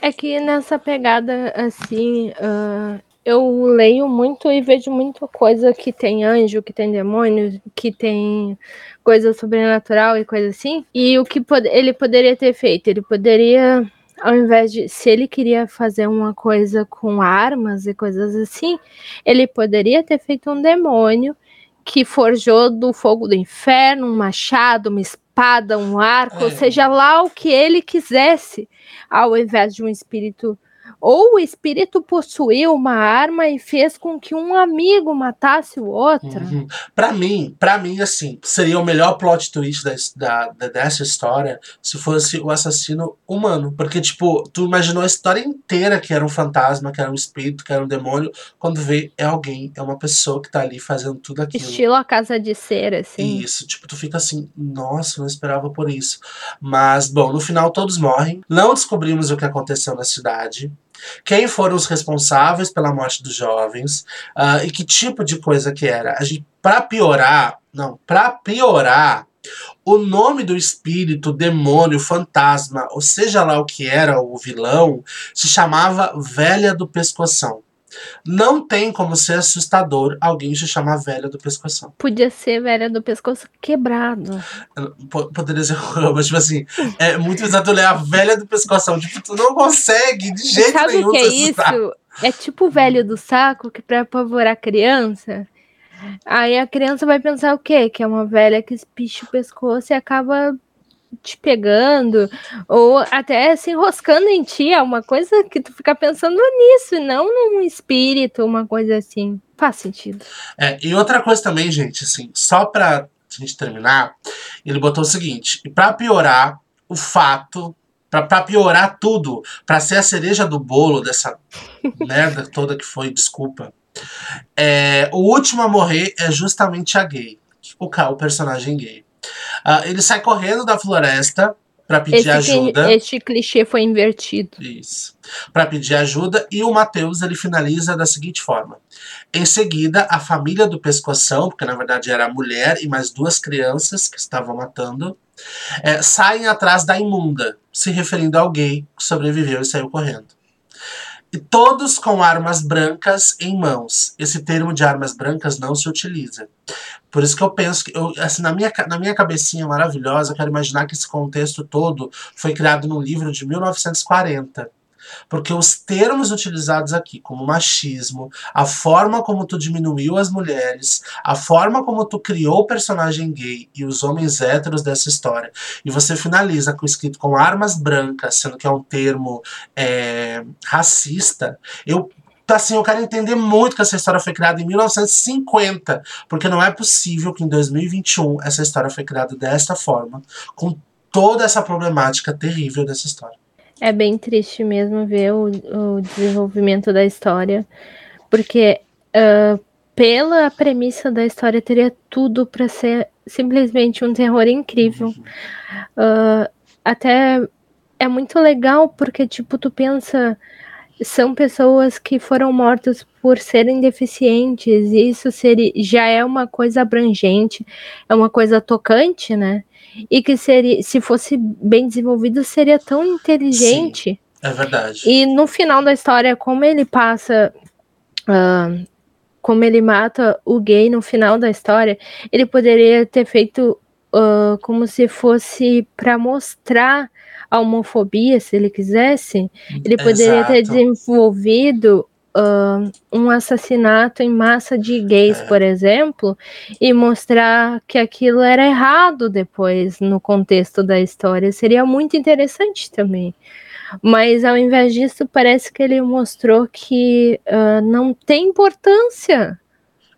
É que nessa pegada, assim, uh, eu leio muito e vejo muita coisa que tem anjo, que tem demônio, que tem coisa sobrenatural e coisa assim. E o que pod ele poderia ter feito? Ele poderia, ao invés de. Se ele queria fazer uma coisa com armas e coisas assim, ele poderia ter feito um demônio que forjou do fogo do inferno um machado, uma espada, um arco, é. seja lá o que ele quisesse, ao invés de um espírito ou o espírito possuiu uma arma e fez com que um amigo matasse o outro. Uhum. Para mim, para mim assim, seria o melhor plot twist da, da, dessa história se fosse o assassino humano, porque tipo, tu imaginou a história inteira que era um fantasma, que era um espírito, que era um demônio, quando vê é alguém, é uma pessoa que tá ali fazendo tudo aquilo. Estilo a casa de cera, assim. Isso, tipo, tu fica assim, nossa, não esperava por isso. Mas bom, no final todos morrem. Não descobrimos o que aconteceu na cidade quem foram os responsáveis pela morte dos jovens uh, e que tipo de coisa que era. A gente, para piorar, não, para piorar, o nome do espírito, demônio, fantasma, ou seja lá o que era o vilão, se chamava Velha do Pescoção. Não tem como ser assustador alguém se chamar velha do pescoção. Podia ser velha do pescoço quebrado. Poderia ser, mas tipo assim, é muito exato ler a velha do pescoção. Tipo, tu não consegue de jeito Sabe nenhum. Sabe o que é isso? É tipo o velho do saco que pra apavorar a criança. Aí a criança vai pensar o quê? Que é uma velha que espicha o pescoço e acaba te pegando, ou até se enroscando em ti, é uma coisa que tu fica pensando nisso, não num espírito, uma coisa assim. Faz sentido. É, e outra coisa também, gente, assim, só pra gente terminar, ele botou o seguinte, e pra piorar o fato, pra, pra piorar tudo, pra ser a cereja do bolo dessa merda toda que foi, desculpa, é, o último a morrer é justamente a gay, o, o personagem gay. Uh, ele sai correndo da floresta para pedir esse, ajuda. Este clichê foi invertido. Isso. Para pedir ajuda e o Mateus ele finaliza da seguinte forma: em seguida, a família do pescoção, porque na verdade era a mulher e mais duas crianças que estavam matando, é, saem atrás da imunda, se referindo ao gay que sobreviveu e saiu correndo. E todos com armas brancas em mãos. Esse termo de armas brancas não se utiliza. Por isso que eu penso que, eu, assim, na minha, na minha cabecinha maravilhosa, eu quero imaginar que esse contexto todo foi criado num livro de 1940 porque os termos utilizados aqui, como machismo, a forma como tu diminuiu as mulheres, a forma como tu criou o personagem gay e os homens héteros dessa história, e você finaliza com escrito com armas brancas, sendo que é um termo é, racista, eu assim, eu quero entender muito que essa história foi criada em 1950, porque não é possível que em 2021 essa história foi criada desta forma, com toda essa problemática terrível dessa história. É bem triste mesmo ver o, o desenvolvimento da história, porque uh, pela premissa da história teria tudo para ser simplesmente um terror incrível. Uh, até é muito legal porque tipo tu pensa são pessoas que foram mortas por serem deficientes, e isso seria, já é uma coisa abrangente, é uma coisa tocante, né? e que seria, se fosse bem desenvolvido, seria tão inteligente. Sim, é verdade. E no final da história, como ele passa. Uh, como ele mata o gay no final da história, ele poderia ter feito uh, como se fosse para mostrar a homofobia, se ele quisesse. Ele poderia Exato. ter desenvolvido uh, um assassinato em massa de gays, é. por exemplo, e mostrar que aquilo era errado depois no contexto da história. Seria muito interessante também. Mas ao invés disso, parece que ele mostrou que uh, não tem importância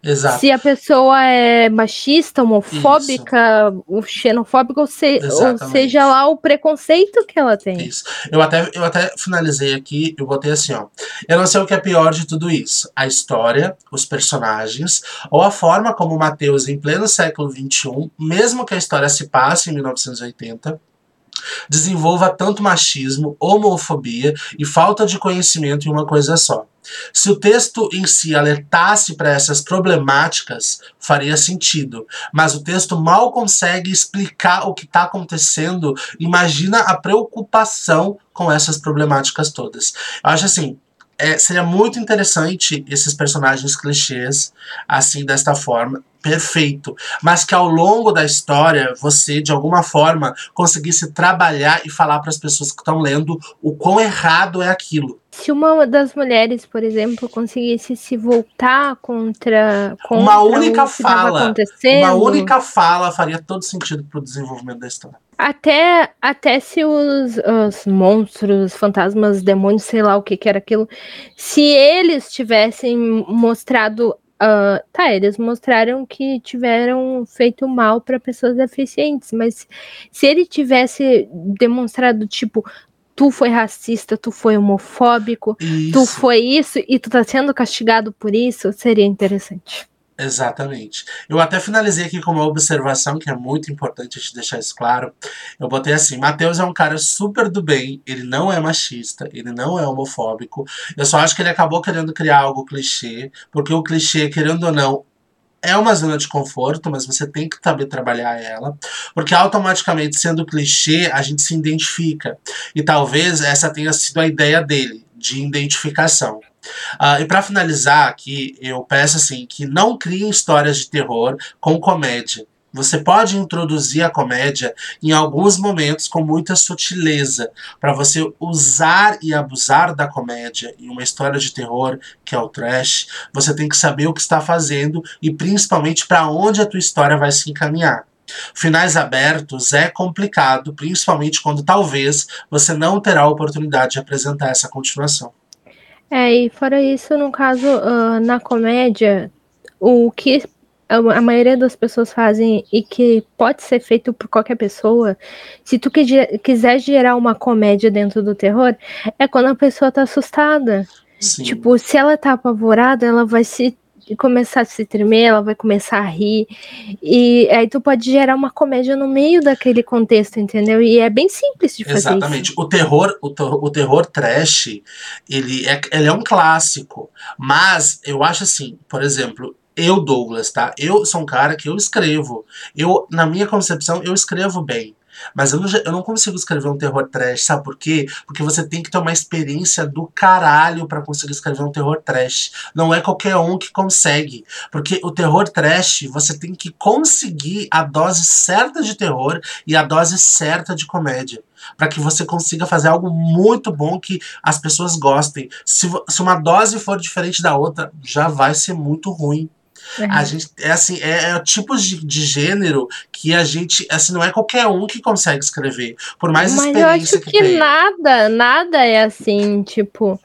Exato. Se a pessoa é machista, homofóbica, Isso. xenofóbica, ou, se, ou, seja lá o preconceito que ela tem. Isso. Eu até, eu até finalizei aqui, eu botei assim, ó. Eu não sei o que é pior de tudo isso. A história, os personagens, ou a forma como Mateus, em pleno século XXI, mesmo que a história se passe em 1980, desenvolva tanto machismo, homofobia e falta de conhecimento em uma coisa só. Se o texto em si alertasse para essas problemáticas, faria sentido. Mas o texto mal consegue explicar o que está acontecendo. Imagina a preocupação com essas problemáticas todas. Eu acho assim, é, seria muito interessante esses personagens clichês, assim, desta forma, perfeito. Mas que ao longo da história, você, de alguma forma, conseguisse trabalhar e falar para as pessoas que estão lendo o quão errado é aquilo. Se uma das mulheres, por exemplo, conseguisse se voltar contra, contra uma única fala, uma única fala faria todo sentido para o desenvolvimento da história. Até, até se os, os monstros, fantasmas, demônios, sei lá o que, que era aquilo, se eles tivessem mostrado Uh, tá, eles mostraram que tiveram feito mal para pessoas deficientes, mas se ele tivesse demonstrado, tipo, tu foi racista, tu foi homofóbico, isso. tu foi isso e tu tá sendo castigado por isso, seria interessante. Exatamente. Eu até finalizei aqui com uma observação que é muito importante te deixar isso claro. Eu botei assim: Mateus é um cara super do bem, ele não é machista, ele não é homofóbico. Eu só acho que ele acabou querendo criar algo clichê, porque o clichê, querendo ou não, é uma zona de conforto, mas você tem que saber trabalhar ela, porque automaticamente, sendo clichê, a gente se identifica. E talvez essa tenha sido a ideia dele, de identificação. Uh, e para finalizar aqui, eu peço assim que não criem histórias de terror com comédia. Você pode introduzir a comédia em alguns momentos com muita sutileza, para você usar e abusar da comédia em uma história de terror, que é o trash. Você tem que saber o que está fazendo e principalmente para onde a tua história vai se encaminhar. Finais abertos é complicado, principalmente quando talvez você não terá a oportunidade de apresentar essa continuação. É, e fora isso, no caso, uh, na comédia, o que a maioria das pessoas fazem e que pode ser feito por qualquer pessoa, se tu quiser gerar uma comédia dentro do terror, é quando a pessoa tá assustada. Sim. Tipo, se ela tá apavorada, ela vai se começar a se tremer, ela vai começar a rir. E aí tu pode gerar uma comédia no meio daquele contexto, entendeu? E é bem simples de fazer Exatamente. Isso. O terror, o, o terror trash, ele é, ele é um clássico. Mas eu acho assim, por exemplo, eu, Douglas, tá? Eu sou um cara que eu escrevo. Eu, na minha concepção, eu escrevo bem. Mas eu não, eu não consigo escrever um terror trash, sabe por quê? Porque você tem que ter uma experiência do caralho para conseguir escrever um terror trash. Não é qualquer um que consegue. Porque o terror trash, você tem que conseguir a dose certa de terror e a dose certa de comédia para que você consiga fazer algo muito bom que as pessoas gostem. Se, se uma dose for diferente da outra, já vai ser muito ruim. É. A gente, é assim, é, é tipos de, de gênero que a gente, assim, não é qualquer um que consegue escrever. Por mais Mas experiência eu acho que, que nada, nada é assim, tipo,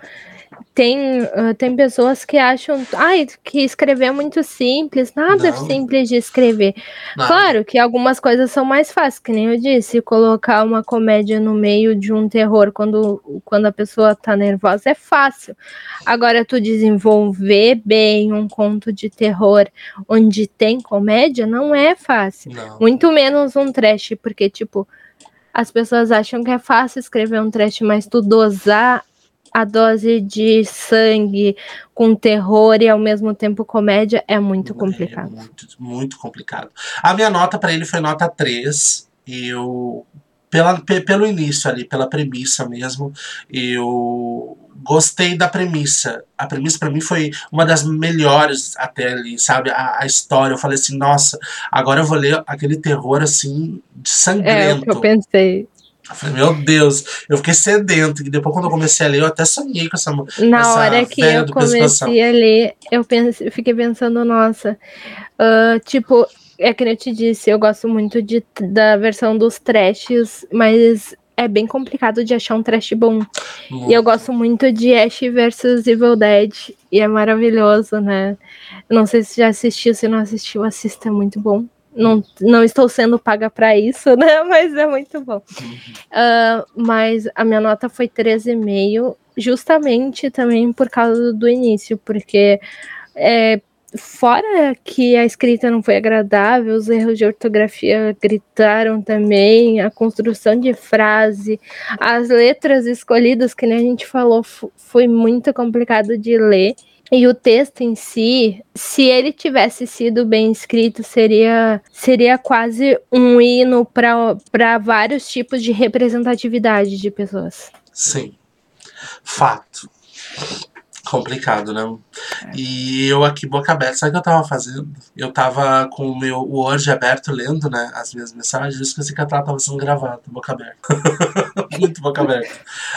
tem, uh, tem pessoas que acham ai, que escrever é muito simples, nada Não. simples de escrever. Nada. Claro que algumas coisas são mais fáceis, que nem eu disse, colocar uma comédia no meio de um terror quando, quando a pessoa tá nervosa é fácil. Agora, tu desenvolver bem um conto de terror onde tem comédia não é fácil. Não. Muito menos um trash, porque, tipo, as pessoas acham que é fácil escrever um trash, mas tu dosar a dose de sangue com terror e ao mesmo tempo comédia é muito complicado. É muito, muito complicado. A minha nota para ele foi nota 3. Eu pela, pelo início ali, pela premissa mesmo, eu gostei da premissa. A premissa para mim foi uma das melhores até ali, sabe? A, a, história. Eu falei assim, nossa, agora eu vou ler aquele terror assim, sangrento. É o que eu pensei. Eu falei, meu Deus, eu fiquei sedento. E depois, quando eu comecei a ler, eu até sonhei com essa Na essa hora que eu comecei a ler, eu, pense, fiquei pensando, nossa, uh, tipo, é que eu te disse, eu gosto muito de, da versão dos trashes, mas é bem complicado de achar um trash bom. E eu gosto muito de Ash vs Evil Dead, e é maravilhoso, né? Não sei se já assistiu, se não assistiu, assista, é muito bom não, não estou sendo paga para isso, né? Mas é muito bom. Uh, mas a minha nota foi 13,5, justamente também por causa do início, porque é, fora que a escrita não foi agradável, os erros de ortografia gritaram também, a construção de frase, as letras escolhidas, que nem a gente falou, foi muito complicado de ler. E o texto em si, se ele tivesse sido bem escrito, seria, seria quase um hino para vários tipos de representatividade de pessoas. Sim. Fato. Complicado, né? E eu aqui, boca aberta, sabe o que eu tava fazendo? Eu tava com o meu Word aberto, lendo, né, as minhas mensagens, eu esqueci que a tela tava sendo gravada, boca aberta. Muito boca aberta.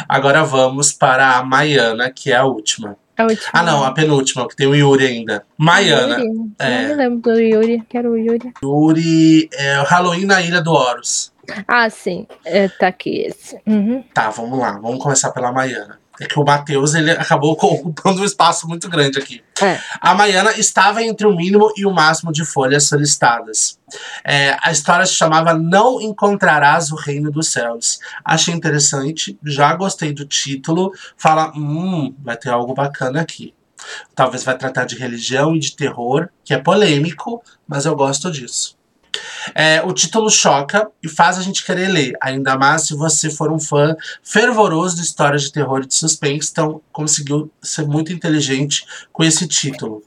Agora vamos para a Maiana, que é a última. A última. Ah, não, a penúltima, que tem o Yuri ainda. Maiana. Yuri. É... Não lembro do Yuri, quero o Yuri. Yuri é o Halloween na Ilha do Horus. Ah, sim. É, tá aqui esse. Uhum. Tá, vamos lá. Vamos começar pela Maiana. É que o Matheus ele acabou ocupando um espaço muito grande aqui. É. A Maiana estava entre o mínimo e o máximo de folhas solicitadas. É, a história se chamava Não Encontrarás o Reino dos Céus. Achei interessante, já gostei do título. Fala, hum, vai ter algo bacana aqui. Talvez vai tratar de religião e de terror, que é polêmico, mas eu gosto disso. É, o título choca e faz a gente querer ler, ainda mais se você for um fã fervoroso de histórias de terror e de suspense, então conseguiu ser muito inteligente com esse título.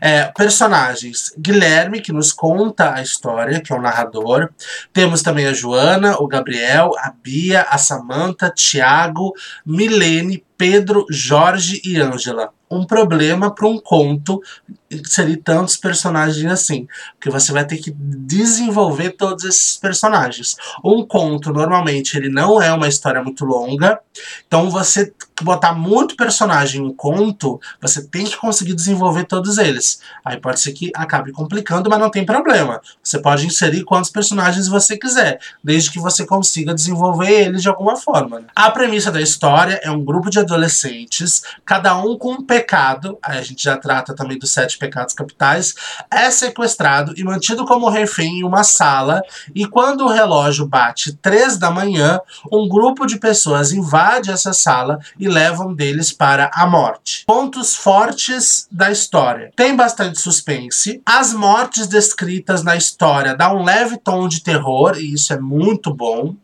É, personagens: Guilherme, que nos conta a história, que é o narrador. Temos também a Joana, o Gabriel, a Bia, a Samanta, Tiago, Milene, Pedro, Jorge e Ângela. Um problema para um conto inserir tantos personagens assim, porque você vai ter que desenvolver todos esses personagens. Um conto, normalmente, ele não é uma história muito longa, então você botar muito personagem em um conto, você tem que conseguir desenvolver todos eles. Aí pode ser que acabe complicando, mas não tem problema. Você pode inserir quantos personagens você quiser, desde que você consiga desenvolver eles de alguma forma. A premissa da história é um grupo de adolescentes, cada um com um pecado, aí a gente já trata também dos sete pecados capitais, é sequestrado e mantido como refém em uma sala, e quando o relógio bate três da manhã, um grupo de pessoas invade essa sala e levam deles para a morte. Pontos fortes da história. Tem bastante suspense. As mortes descritas na história dão um leve tom de terror, e isso é muito bom.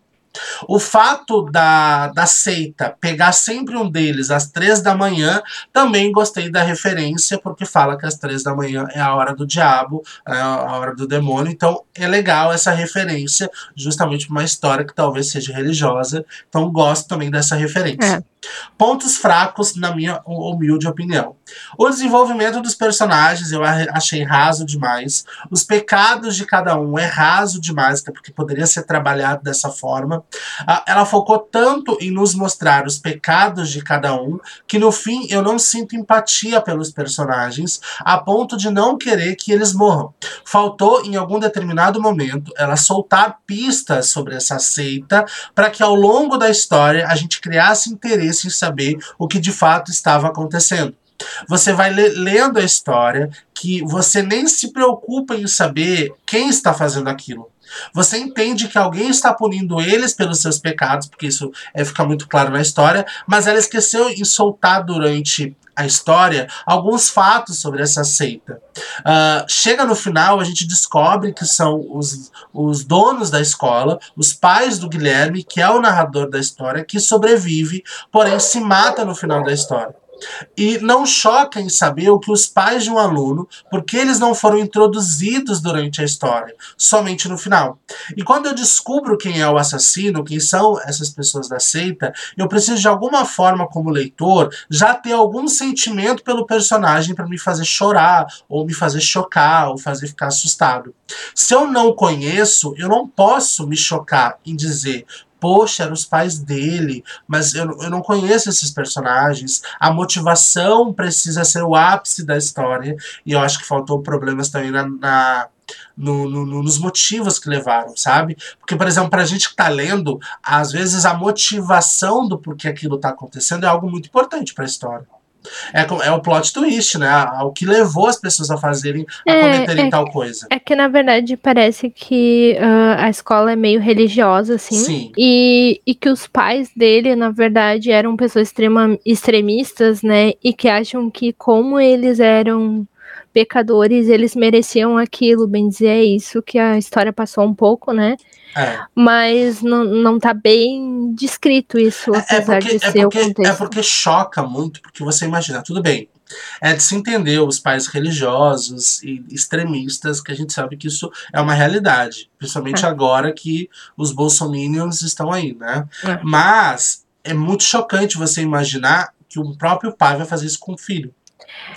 O fato da, da seita pegar sempre um deles às três da manhã, também gostei da referência, porque fala que às três da manhã é a hora do diabo, é a hora do demônio. Então é legal essa referência, justamente para uma história que talvez seja religiosa. Então gosto também dessa referência. É. Pontos fracos, na minha humilde opinião. O desenvolvimento dos personagens eu achei raso demais. Os pecados de cada um é raso demais, porque poderia ser trabalhado dessa forma. Ah, ela focou tanto em nos mostrar os pecados de cada um, que no fim eu não sinto empatia pelos personagens, a ponto de não querer que eles morram. Faltou, em algum determinado momento, ela soltar pistas sobre essa seita, para que ao longo da história a gente criasse interesse em saber o que de fato estava acontecendo. Você vai lendo a história que você nem se preocupa em saber quem está fazendo aquilo. Você entende que alguém está punindo eles pelos seus pecados, porque isso é, fica muito claro na história, mas ela esqueceu em soltar durante a história alguns fatos sobre essa seita. Uh, chega no final, a gente descobre que são os, os donos da escola, os pais do Guilherme, que é o narrador da história, que sobrevive, porém se mata no final da história. E não choca em saber o que os pais de um aluno, porque eles não foram introduzidos durante a história, somente no final. E quando eu descubro quem é o assassino, quem são essas pessoas da seita, eu preciso de alguma forma, como leitor, já ter algum sentimento pelo personagem para me fazer chorar, ou me fazer chocar, ou fazer ficar assustado. Se eu não conheço, eu não posso me chocar em dizer poxa, eram os pais dele, mas eu, eu não conheço esses personagens. A motivação precisa ser o ápice da história, e eu acho que faltou problemas também na, na no, no, nos motivos que levaram, sabe? Porque, por exemplo, para a gente que está lendo, às vezes a motivação do porquê aquilo está acontecendo é algo muito importante para a história. É, é o plot twist, né? O que levou as pessoas a fazerem, a é, cometerem é, tal coisa. É que, na verdade, parece que uh, a escola é meio religiosa, assim. Sim. E, e que os pais dele, na verdade, eram pessoas extrema, extremistas, né? E que acham que, como eles eram pecadores, eles mereciam aquilo, bem dizer, é isso que a história passou um pouco, né? É. Mas não, tá bem descrito isso, É apesar porque, de é, ser o porque, é contexto. porque choca muito, porque você imagina, tudo bem. É de se entender os pais religiosos e extremistas, que a gente sabe que isso é uma realidade. Principalmente É. agora que os bolsominions estão aí, né? É. Mas é muito chocante você imaginar que o próprio pai vai fazer isso com o filho.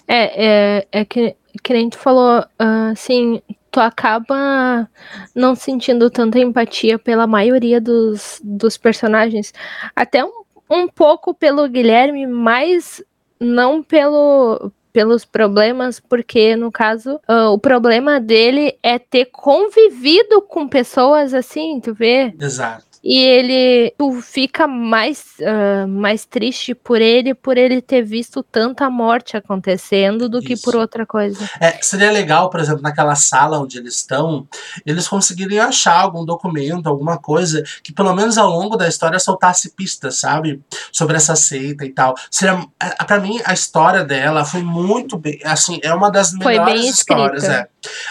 É, é, é que, que nem tu falou, ah, assim, tu acaba não sentindo tanta empatia pela maioria dos, dos personagens. Até um, um pouco pelo Guilherme, mas não pelo pelos problemas, porque no caso, ah, o problema dele é ter convivido com pessoas assim, tu vê? Exato. E ele, tu fica mais, ah, mais triste por ele, por ele ter visto tanta morte acontecendo do que por Isso. outra coisa. É, seria legal, por exemplo, naquela sala onde eles estão, eles conseguirem achar algum documento, alguma coisa que pelo menos ao longo da história soltasse pistas, sabe? Sobre essa seita e tal. Seria, é, pra mim, a história dela foi muito bem, assim, é uma das melhores histórias, é.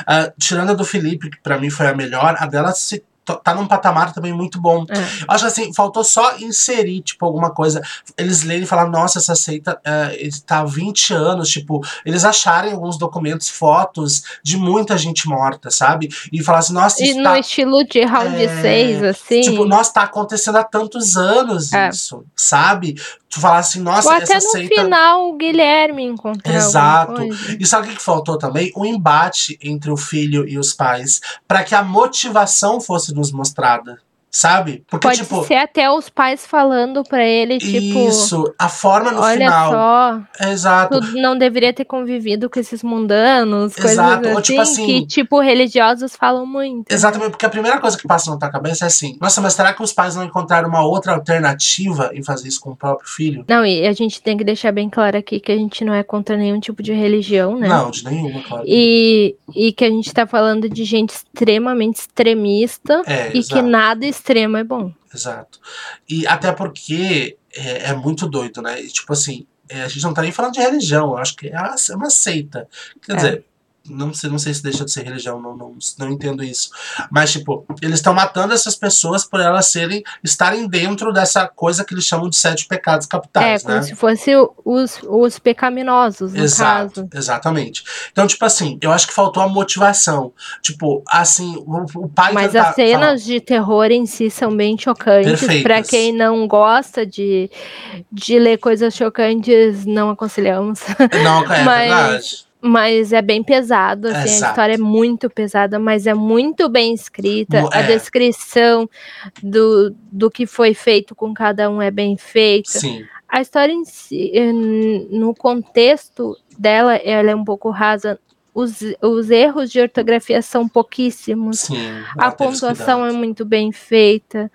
Ah, tirando a do Felipe, que pra mim foi a melhor, a dela se tá num patamar também muito bom. É. Acho assim, faltou só inserir, tipo, alguma coisa. Eles lerem e falar, nossa, essa seita é, está há 20 anos, tipo, eles acharem alguns documentos, fotos de muita gente morta, sabe? E falar assim, nossa, E isso no tá. estilo de round É, 6, assim. Tipo, nossa, tá acontecendo há tantos anos É. isso, sabe? Tu falar assim, nossa, Ou até essa no seita. final o Guilherme encontrar Exato. E sabe o que que faltou também? O embate entre o filho e os pais, para que a motivação fosse nos mostrada, sabe? Porque Pode tipo, ser até os pais falando pra ele, tipo, isso, a forma no olha final. só, Exato. tu não deveria ter convivido com esses mundanos, Exato, ou assim, tipo assim- que, tipo, religiosos falam muito. né? Exatamente, porque a primeira coisa que passa na tua cabeça é assim: nossa, mas será que os pais não encontraram uma outra alternativa em fazer isso com o próprio filho? Não, e a gente tem que deixar bem claro aqui que a gente não é contra nenhum tipo de religião, né? Não, de nenhuma, claro. E, e que a gente tá falando de gente extremamente extremista É, e que exato. nada extremo é bom. Exato. E até porque é, é muito doido, né? E, tipo assim, é, a gente não tá nem falando de religião, eu acho que é é uma seita. Quer É. dizer, não sei, não sei se deixa de ser religião, não, não, não entendo isso. Mas, tipo, eles estão matando essas pessoas por elas serem, estarem dentro dessa coisa que eles chamam de sete pecados é, capitais, como né? se fosse o- os, os pecaminosos, no Exato, caso. exatamente. Então, tipo assim, eu acho que faltou a motivação. Tipo, assim, o, o pai Mas tentar as cenas de terror em si são bem chocantes. Pra quem não gosta de, de ler coisas chocantes, não aconselhamos. falar, não, é Mas- verdade. Mas é bem pesado, assim, a Exato. história é muito pesada, mas é muito bem escrita. Mu- A é. descrição do, do que foi feito com cada um é bem feita. Sim, A história em si, em- no contexto dela, ela é um pouco rasa. Os, os erros de ortografia são pouquíssimos. sim. A pontuação é muito bem feita.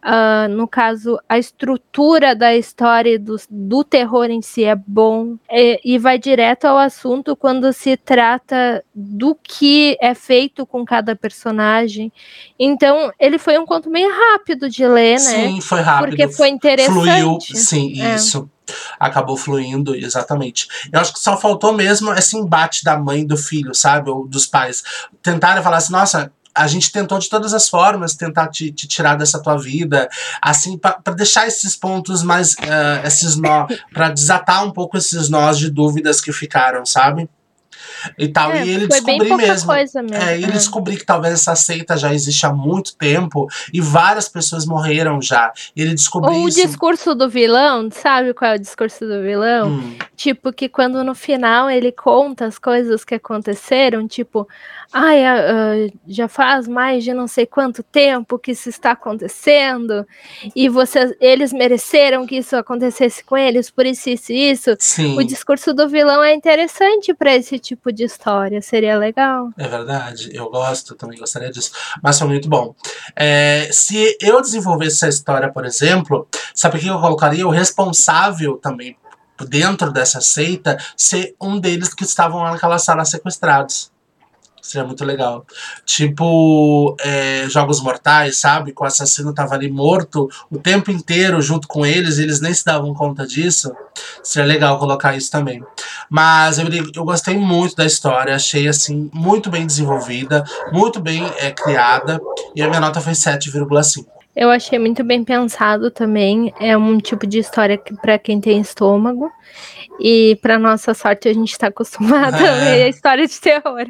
Ah, no caso, a estrutura da história e do, do terror em si é bom. É, e vai direto ao assunto quando se trata do que é feito com cada personagem. Então, ele foi um conto meio rápido de ler, né? Sim, foi rápido. Porque foi interessante. Fluiu, sim, É. Acabou fluindo, exatamente. Eu acho que só faltou mesmo esse embate da mãe e do filho, sabe? Ou dos pais. Tentarem falar assim, nossa. A gente tentou de todas as formas tentar te, te tirar dessa tua vida, assim, para deixar esses pontos mais, eh, esses nó, para desatar um pouco esses nós de dúvidas que ficaram, sabe? E tal. É, e ele pouca mesmo. mesmo. É, e ele é. descobrir que talvez essa seita já existe há muito tempo e várias pessoas morreram já. E ele descobriu Ou o isso. discurso do vilão, sabe qual é o discurso do vilão? Hum, Tipo, que quando no final ele conta as coisas que aconteceram, tipo, ai, ah, já faz mais de não sei quanto tempo que isso está acontecendo, e vocês, eles mereceram que isso acontecesse com eles, por isso, isso isso. sim, O discurso do vilão é interessante para esse tipo de história, seria legal. é verdade. Eu gosto, também gostaria disso. Mas foi muito bom. É, se eu desenvolvesse essa história, por exemplo, sabe o que eu colocaria? O responsável também dentro dessa seita ser um deles que estavam lá naquela sala sequestrados. Seria muito legal. Tipo, é, Jogos Mortais, sabe? Que o assassino tava ali morto o tempo inteiro junto com eles, e eles nem se davam conta disso. Seria legal colocar isso também. Mas eu, eu gostei muito da história, achei assim, muito bem desenvolvida, muito bem é, criada, e a minha nota foi 7,5. Eu achei muito bem pensado também. É um tipo de história que para quem tem estômago. E para nossa sorte a gente está acostumado é. a ver a história de terror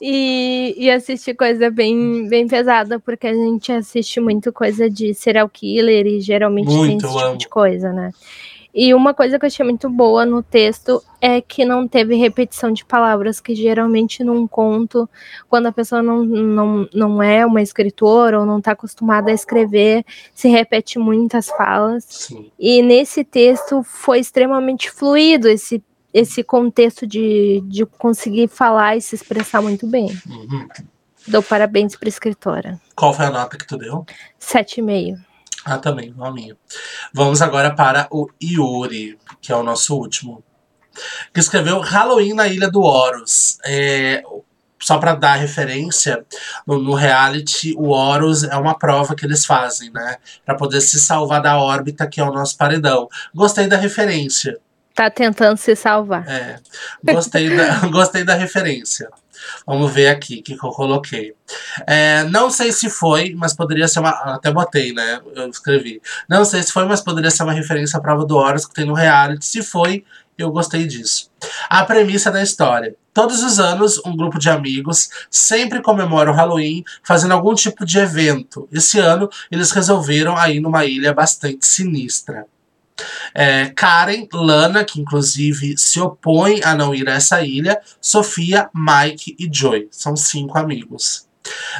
e, e assistir coisa bem, bem pesada, porque a gente assiste muito coisa de serial killer e geralmente muito, tem esse tipo de coisa, né? E uma coisa que eu achei muito boa no texto é que não teve repetição de palavras, que geralmente num conto, quando a pessoa não, não, não é uma escritora ou não está acostumada a escrever, se repete muitas falas. Sim. E nesse texto foi extremamente fluido esse, esse contexto de, de conseguir falar e se expressar muito bem. Uhum. Dou parabéns para a escritora. Qual foi a nota que tu deu? Sete e meio. Ah, também, a minha. Vamos agora para o Yuri, que é o nosso último. Que escreveu Halloween na Ilha do Horus. É, só para dar referência, no, no, reality, o Horus é uma prova que eles fazem, né? Para poder se salvar da órbita, que é o nosso paredão. Gostei da referência. Tá tentando se salvar. É. Gostei da, gostei da referência. Vamos ver aqui o que, que eu coloquei. É, não sei se foi, mas poderia ser uma. Até botei, né? Eu escrevi. Não sei se foi, mas poderia ser uma referência à prova do Horus que tem no reality. Se foi, eu gostei disso. A premissa da história. Todos os anos, um grupo de amigos sempre comemora o Halloween fazendo algum tipo de evento. Esse ano, eles resolveram ir numa ilha bastante sinistra. É, Karen, Lana, que inclusive se opõe a não ir a essa ilha, Sofia, Mike e Joy. São cinco amigos.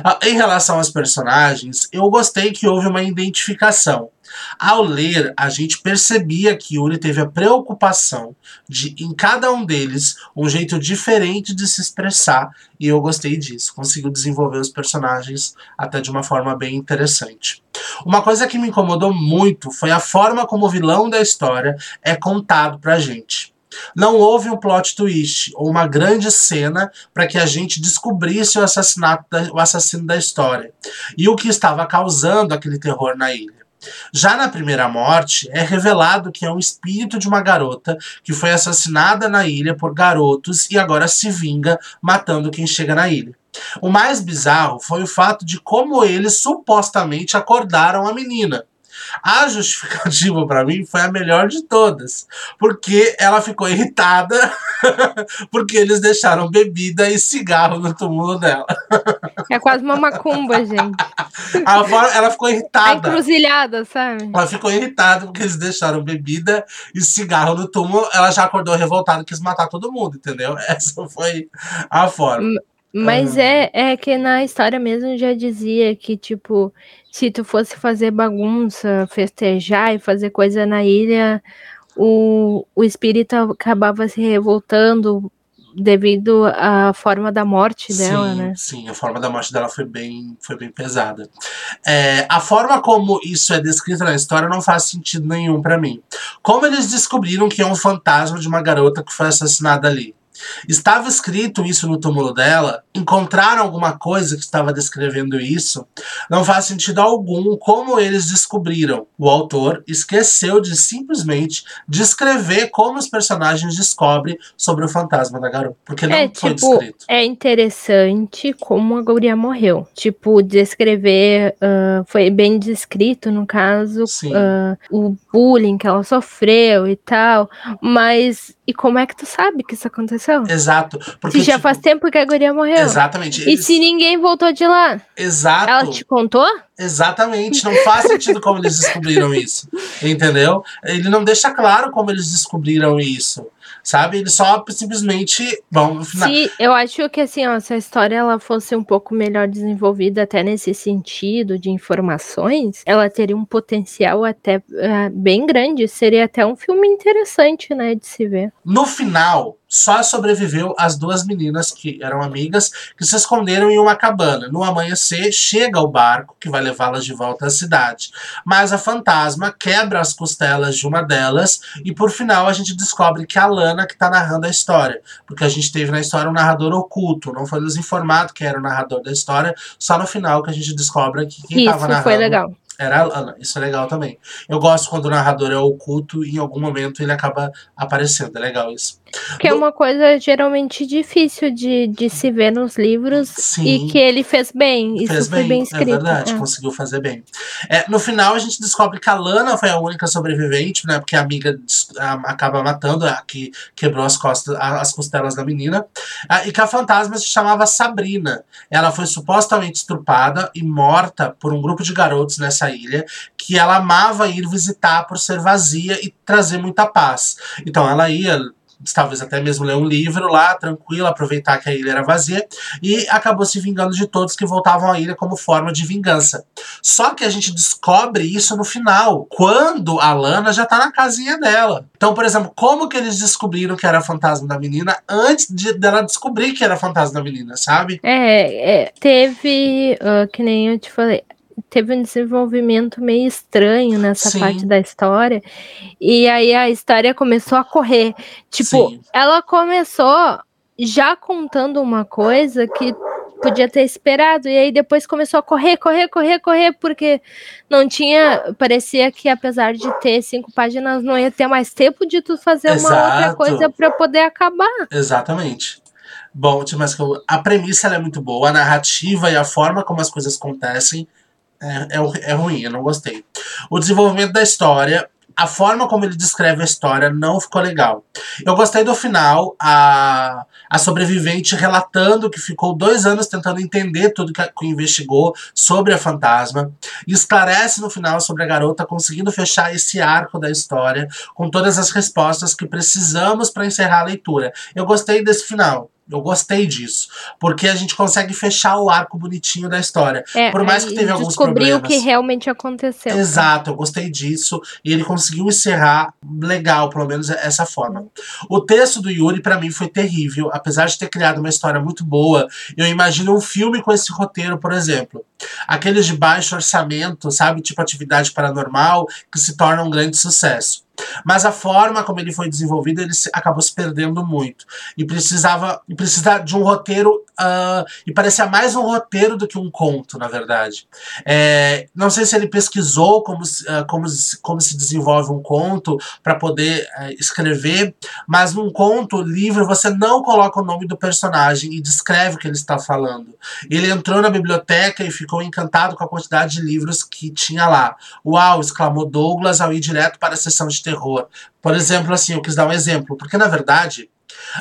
Ah, em relação aos personagens, eu gostei que houve uma identificação. Ao ler, a gente percebia que Yuri teve a preocupação de, em cada um deles, um jeito diferente de se expressar, e eu gostei disso. Conseguiu desenvolver os personagens até de uma forma bem interessante. Uma coisa que me incomodou muito foi a forma como o vilão da história é contado pra gente. Não houve um plot twist ou uma grande cena para que a gente descobrisse o, assassinato da, o assassino da história e o que estava causando aquele terror na ilha. Já na primeira morte, é revelado que é um espírito de uma garota que foi assassinada na ilha por garotos e agora se vinga matando quem chega na ilha. O mais bizarro foi o fato de como eles supostamente acordaram a menina. A justificativa para mim foi a melhor de todas, porque ela ficou irritada porque eles deixaram bebida e cigarro no túmulo dela. É quase uma macumba, gente. ela ficou irritada. A encruzilhada, sabe? Ela ficou irritada porque eles deixaram bebida e cigarro no túmulo. Ela já acordou revoltada e quis matar todo mundo, entendeu? Essa foi a forma. Mas é, é que na história mesmo já dizia que, tipo, se tu fosse fazer bagunça, festejar e fazer coisa na ilha, o, o espírito acabava se revoltando devido à forma da morte dela, sim, né? Sim, a forma da morte dela foi bem, foi bem pesada. É, a forma como isso é descrito na história não faz sentido nenhum para mim. Como eles descobriram que é um fantasma de uma garota que foi assassinada ali? Estava escrito isso no túmulo dela, encontraram alguma coisa que estava descrevendo isso. Não faz sentido algum como eles descobriram. O autor esqueceu de simplesmente descrever como os personagens descobrem sobre o fantasma da garota, porque não é, foi tipo, descrito. É interessante como a guria morreu. Tipo, descrever, uh, foi bem descrito, no caso, uh, o bullying que ela sofreu e tal, mas e como é que tu sabe que isso aconteceu? Exato. Porque, se já tipo, faz tempo que a guria morreu. Exatamente. Eles... E se ninguém voltou de lá? Exato. Ela te contou? Exatamente. Não faz sentido como eles descobriram isso. Entendeu? Ele não deixa claro como eles descobriram isso sabe? Eles só simplesmente vão Se eu acho que assim, ó, se a história ela fosse um pouco melhor desenvolvida até nesse sentido de informações, ela teria um potencial até uh, bem grande, seria até um filme interessante, né, de se ver. No final, só sobreviveu as duas meninas que eram amigas, que se esconderam em uma cabana. No amanhecer, chega o barco que vai levá-las de volta à cidade. Mas a fantasma quebra as costelas de uma delas e por final a gente descobre que é a Lana que está narrando a história. Porque a gente teve na história um narrador oculto, não foi nos informado que era o narrador da história, só no final que a gente descobre que quem estava narrando. Isso foi legal. Era Ana. Isso é legal também. Eu gosto quando o narrador é oculto e em algum momento ele acaba aparecendo. É legal isso. Que é uma coisa geralmente difícil de, de se ver nos livros Sim, e que ele fez bem. Isso fez foi bem, bem é escrito. É verdade, é. conseguiu fazer bem. É, no final a gente descobre que a Lana foi a única sobrevivente, né? Porque a amiga acaba matando a que quebrou as costas, as costelas da menina. E que a fantasma se chamava Sabrina. Ela foi supostamente estrupada e morta por um grupo de garotos nessa ilha que ela amava ir visitar por ser vazia e trazer muita paz. Então ela ia talvez até mesmo ler um livro lá, tranquilo, aproveitar que a ilha era vazia, e acabou se vingando de todos que voltavam à ilha como forma de vingança. Só que a gente descobre isso no final, quando a Lana já tá na casinha dela. Então, por exemplo, como que eles descobriram que era fantasma da menina antes de, dela descobrir que era fantasma da menina, sabe? É, é teve, uh, que nem eu te falei, teve um desenvolvimento meio estranho nessa Sim. parte da história. E aí a história começou a correr. Tipo, Sim. ela começou já contando uma coisa que podia ter esperado. E aí depois começou a correr, correr, correr, correr, porque não tinha. Parecia que apesar de ter cinco páginas, não ia ter mais tempo de tu fazer Exato. uma outra coisa para poder acabar. Exatamente. Bom, mas a premissa é muito boa, a narrativa e a forma como as coisas acontecem é, é, é ruim, eu não gostei. O desenvolvimento da história a forma como ele descreve a história não ficou legal. Eu gostei do final, a, a sobrevivente relatando que ficou dois anos tentando entender tudo que, que investigou sobre a fantasma. E esclarece no final sobre a garota conseguindo fechar esse arco da história com todas as respostas que precisamos para encerrar a leitura. Eu gostei desse final. Eu gostei disso. Porque a gente consegue fechar o arco bonitinho da história. É, Por mais que teve alguns problemas. Descobriu o que realmente aconteceu. Exato, eu gostei disso. E ele conseguiu encerrar legal, pelo menos essa forma. O texto do Yuri, para mim, foi terrível. Apesar de ter criado uma história muito boa, eu imagino um filme com esse roteiro, por exemplo. Aqueles de baixo orçamento, sabe? Tipo atividade paranormal, que se torna um grande sucesso. Mas a forma como ele foi desenvolvido, ele acabou se perdendo muito. E precisava precisa de um roteiro. Uh, e parecia mais um roteiro do que um conto, na verdade. É, não sei se ele pesquisou como, uh, como, como se desenvolve um conto para poder uh, escrever, mas num conto, livro, você não coloca o nome do personagem e descreve o que ele está falando. Ele entrou na biblioteca e ficou encantado com a quantidade de livros que tinha lá. Uau! exclamou Douglas ao ir direto para a sessão de terror. Por exemplo, assim, eu quis dar um exemplo, porque na verdade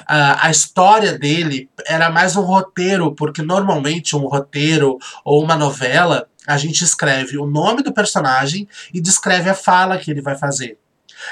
a, a história dele era mais um roteiro, porque normalmente um roteiro ou uma novela a gente escreve o nome do personagem e descreve a fala que ele vai fazer.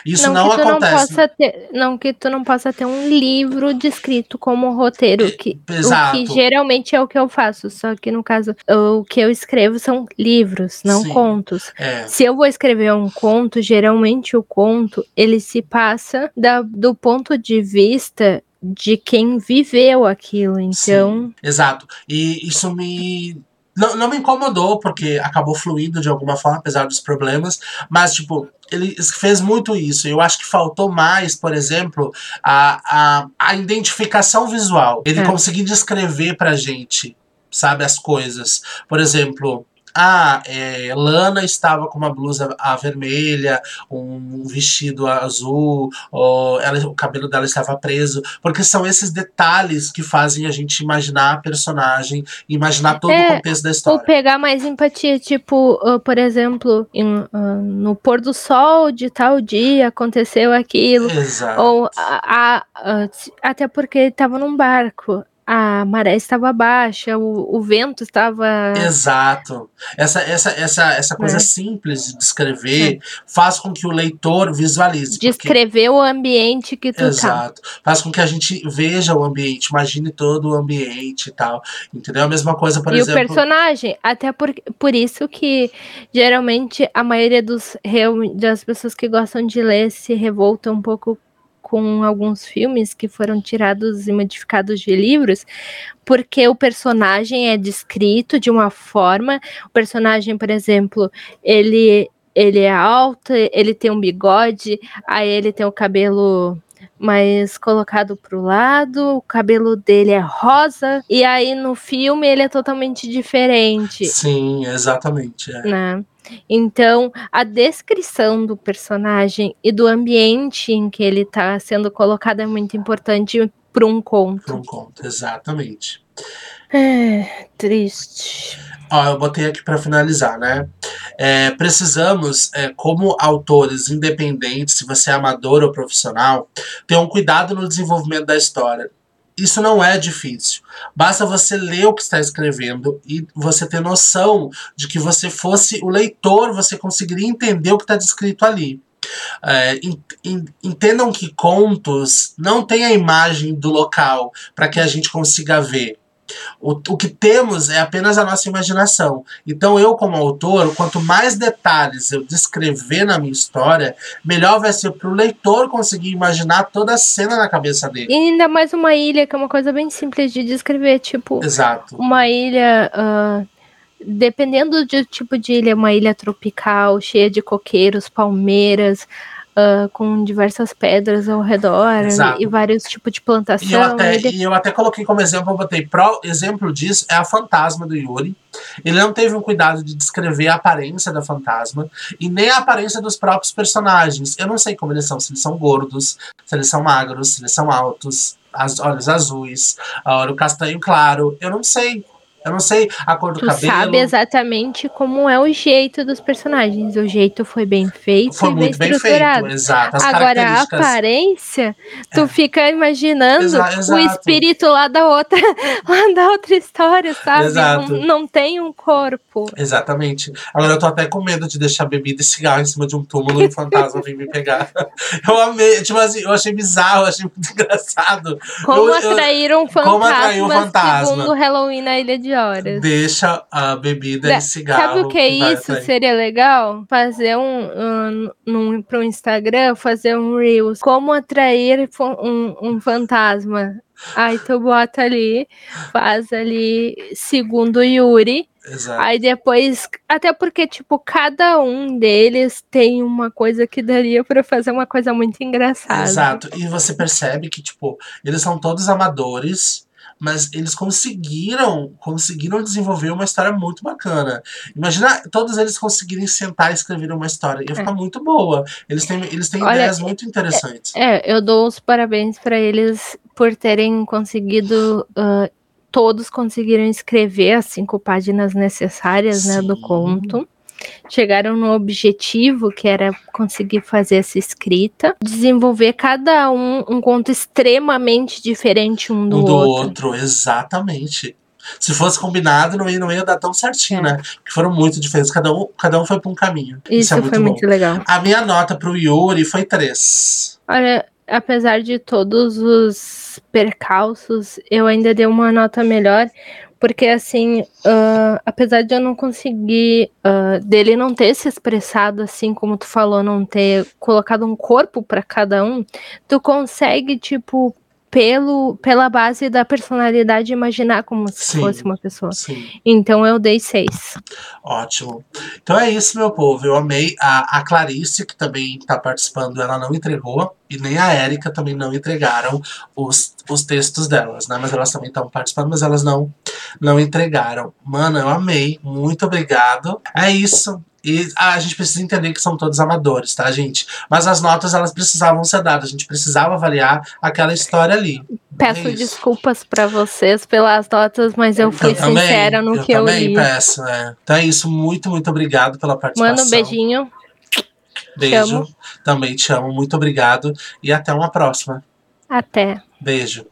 Isso não, não acontece. Não, ter, não, que tu não possa ter um livro descrito como roteiro, que, Exato. o que geralmente é o que eu faço, só que no caso, o que eu escrevo são livros, não Sim, contos. É. Se eu vou escrever um conto, geralmente o conto, ele se passa da, do ponto de vista de quem viveu aquilo, então... Sim, exato, e isso me não, não me incomodou, porque acabou fluindo de alguma forma, apesar dos problemas. Mas, tipo, ele fez muito isso. Eu acho que faltou mais, por exemplo, a, a, a identificação visual. Ele é. conseguir descrever pra gente, sabe, as coisas. Por exemplo, ah, é, Lana estava com uma blusa a vermelha, um vestido azul, ou ela, o cabelo dela estava preso, porque são esses detalhes que fazem a gente imaginar a personagem, imaginar todo é, o contexto da história. Ou pegar mais empatia, tipo, uh, por exemplo, em, uh, no pôr do sol de tal dia aconteceu aquilo. Exato. Ou a, a, até porque ele estava num barco a maré estava baixa, o, o vento estava. Exato. Essa, essa, essa, essa coisa é. simples de descrever é. faz com que o leitor visualize. Descrever porque... o ambiente que tu tá. Exato. Tá. Faz com que a gente veja o ambiente, imagine todo o ambiente e tal. Entendeu? A mesma coisa, por e exemplo. E o personagem, até por, por isso que geralmente a maioria dos das pessoas que gostam de ler se revoltam um pouco com alguns filmes que foram tirados e modificados de livros, porque o personagem é descrito de uma forma. O personagem, por exemplo, ele ele é alto, ele tem um bigode, aí ele tem o cabelo mais colocado pro lado, o cabelo dele é rosa, e aí no filme ele é totalmente diferente. Sim, exatamente. É. Né? Então, a descrição do personagem e do ambiente em que ele está sendo colocado é muito importante para um conto. Para um conto, exatamente. É, triste. Ó, eu botei aqui para finalizar, né? É, precisamos, é, como autores independentes, se você é amador ou profissional, ter um cuidado no desenvolvimento da história. Isso não é difícil. Basta você ler o que está escrevendo e você ter noção de que você fosse o leitor, você conseguiria entender o que está descrito ali. É, entendam que contos não têm a imagem do local para que a gente consiga ver. O, o que temos é apenas a nossa imaginação. Então, eu, como autor, quanto mais detalhes eu descrever na minha história, melhor vai ser para o leitor conseguir imaginar toda a cena na cabeça dele. E ainda mais uma ilha, que é uma coisa bem simples de descrever. Tipo, Exato. uma ilha. Uh, dependendo do tipo de ilha, uma ilha tropical, cheia de coqueiros, palmeiras, uh, com diversas pedras ao redor Exato. e vários tipos de plantação. E eu, até, e eu até coloquei como exemplo, eu botei pro, exemplo disso é a fantasma do Yuri. Ele não teve um cuidado de descrever a aparência da fantasma e nem a aparência dos próprios personagens. Eu não sei como eles são, se eles são gordos, se eles são magros, se eles são altos, as olhos azuis, olho castanho claro. Eu não sei. Eu não sei a cor do tu cabelo. sabe exatamente como é o jeito dos personagens. O jeito foi bem feito foi e muito bem estruturado. Bem feito, exato. As Agora, a aparência, tu é. fica imaginando Exa o espírito lá da outra, lá da outra história, sabe? Exato. Não, não tem um corpo. Exatamente. Agora eu tô até com medo de deixar bebida e cigarro em cima de um túmulo e um fantasma vir me pegar. Eu amei, tipo assim, eu achei bizarro, eu achei muito engraçado. Como eu, atrair um fantasma, como atrair um fantasma. segundo Halloween na Ilha de horas. Deixa a bebida da, e cigarro. Sabe o que é isso? Atrair. Seria legal? Fazer um, um, um pro Instagram, fazer um Reels. Como atrair um, um fantasma. Aí tu bota ali, faz ali segundo Yuri. Exato. Aí depois, até porque, tipo, cada um deles tem uma coisa que daria para fazer uma coisa muito engraçada. Exato. E você percebe que, tipo, eles são todos amadores mas eles conseguiram conseguiram desenvolver uma história muito bacana. Imagina todos eles conseguirem sentar e escrever uma história. Ia ficar é. muito boa. Eles têm, eles têm Olha, ideias muito interessantes. É, é eu dou os parabéns para eles por terem conseguido. Uh, todos conseguiram escrever as cinco páginas necessárias né, do conto chegaram no objetivo que era conseguir fazer essa escrita, desenvolver cada um um conto extremamente diferente um do, um do outro. outro. Exatamente. Se fosse combinado, não ia, não ia dar tão certinho, é. né? Porque foram muito diferentes. Cada um, cada um foi para um caminho. Isso, Isso é muito foi bom. muito legal. A minha nota pro Yuri foi 3. Olha, apesar de todos os percalços, eu ainda dei uma nota melhor, porque, assim, uh, apesar de eu não conseguir, uh, dele não ter se expressado assim como tu falou, não ter colocado um corpo para cada um, tu consegue, tipo, pelo, pela base da personalidade, imaginar como se sim, fosse uma pessoa. Sim. Então eu dei seis. Ótimo. Então é isso, meu povo. Eu amei. A, a Clarice, que também está participando, ela não entregou. E nem a Érica também não entregaram os, os textos delas, né? Mas elas também estão participando, mas elas não, não entregaram. Mano, eu amei. Muito obrigado. É isso. E ah, a gente precisa entender que são todos amadores, tá, gente? Mas as notas, elas precisavam ser dadas. A gente precisava avaliar aquela história ali. Peço é desculpas para vocês pelas notas, mas eu, eu fui também, sincera no eu que eu li. Eu também peço, é. Então é isso. Muito, muito obrigado pela participação. Mano, um beijinho. Beijo. Te Também te amo. Muito obrigado. E até uma próxima. Até. Beijo.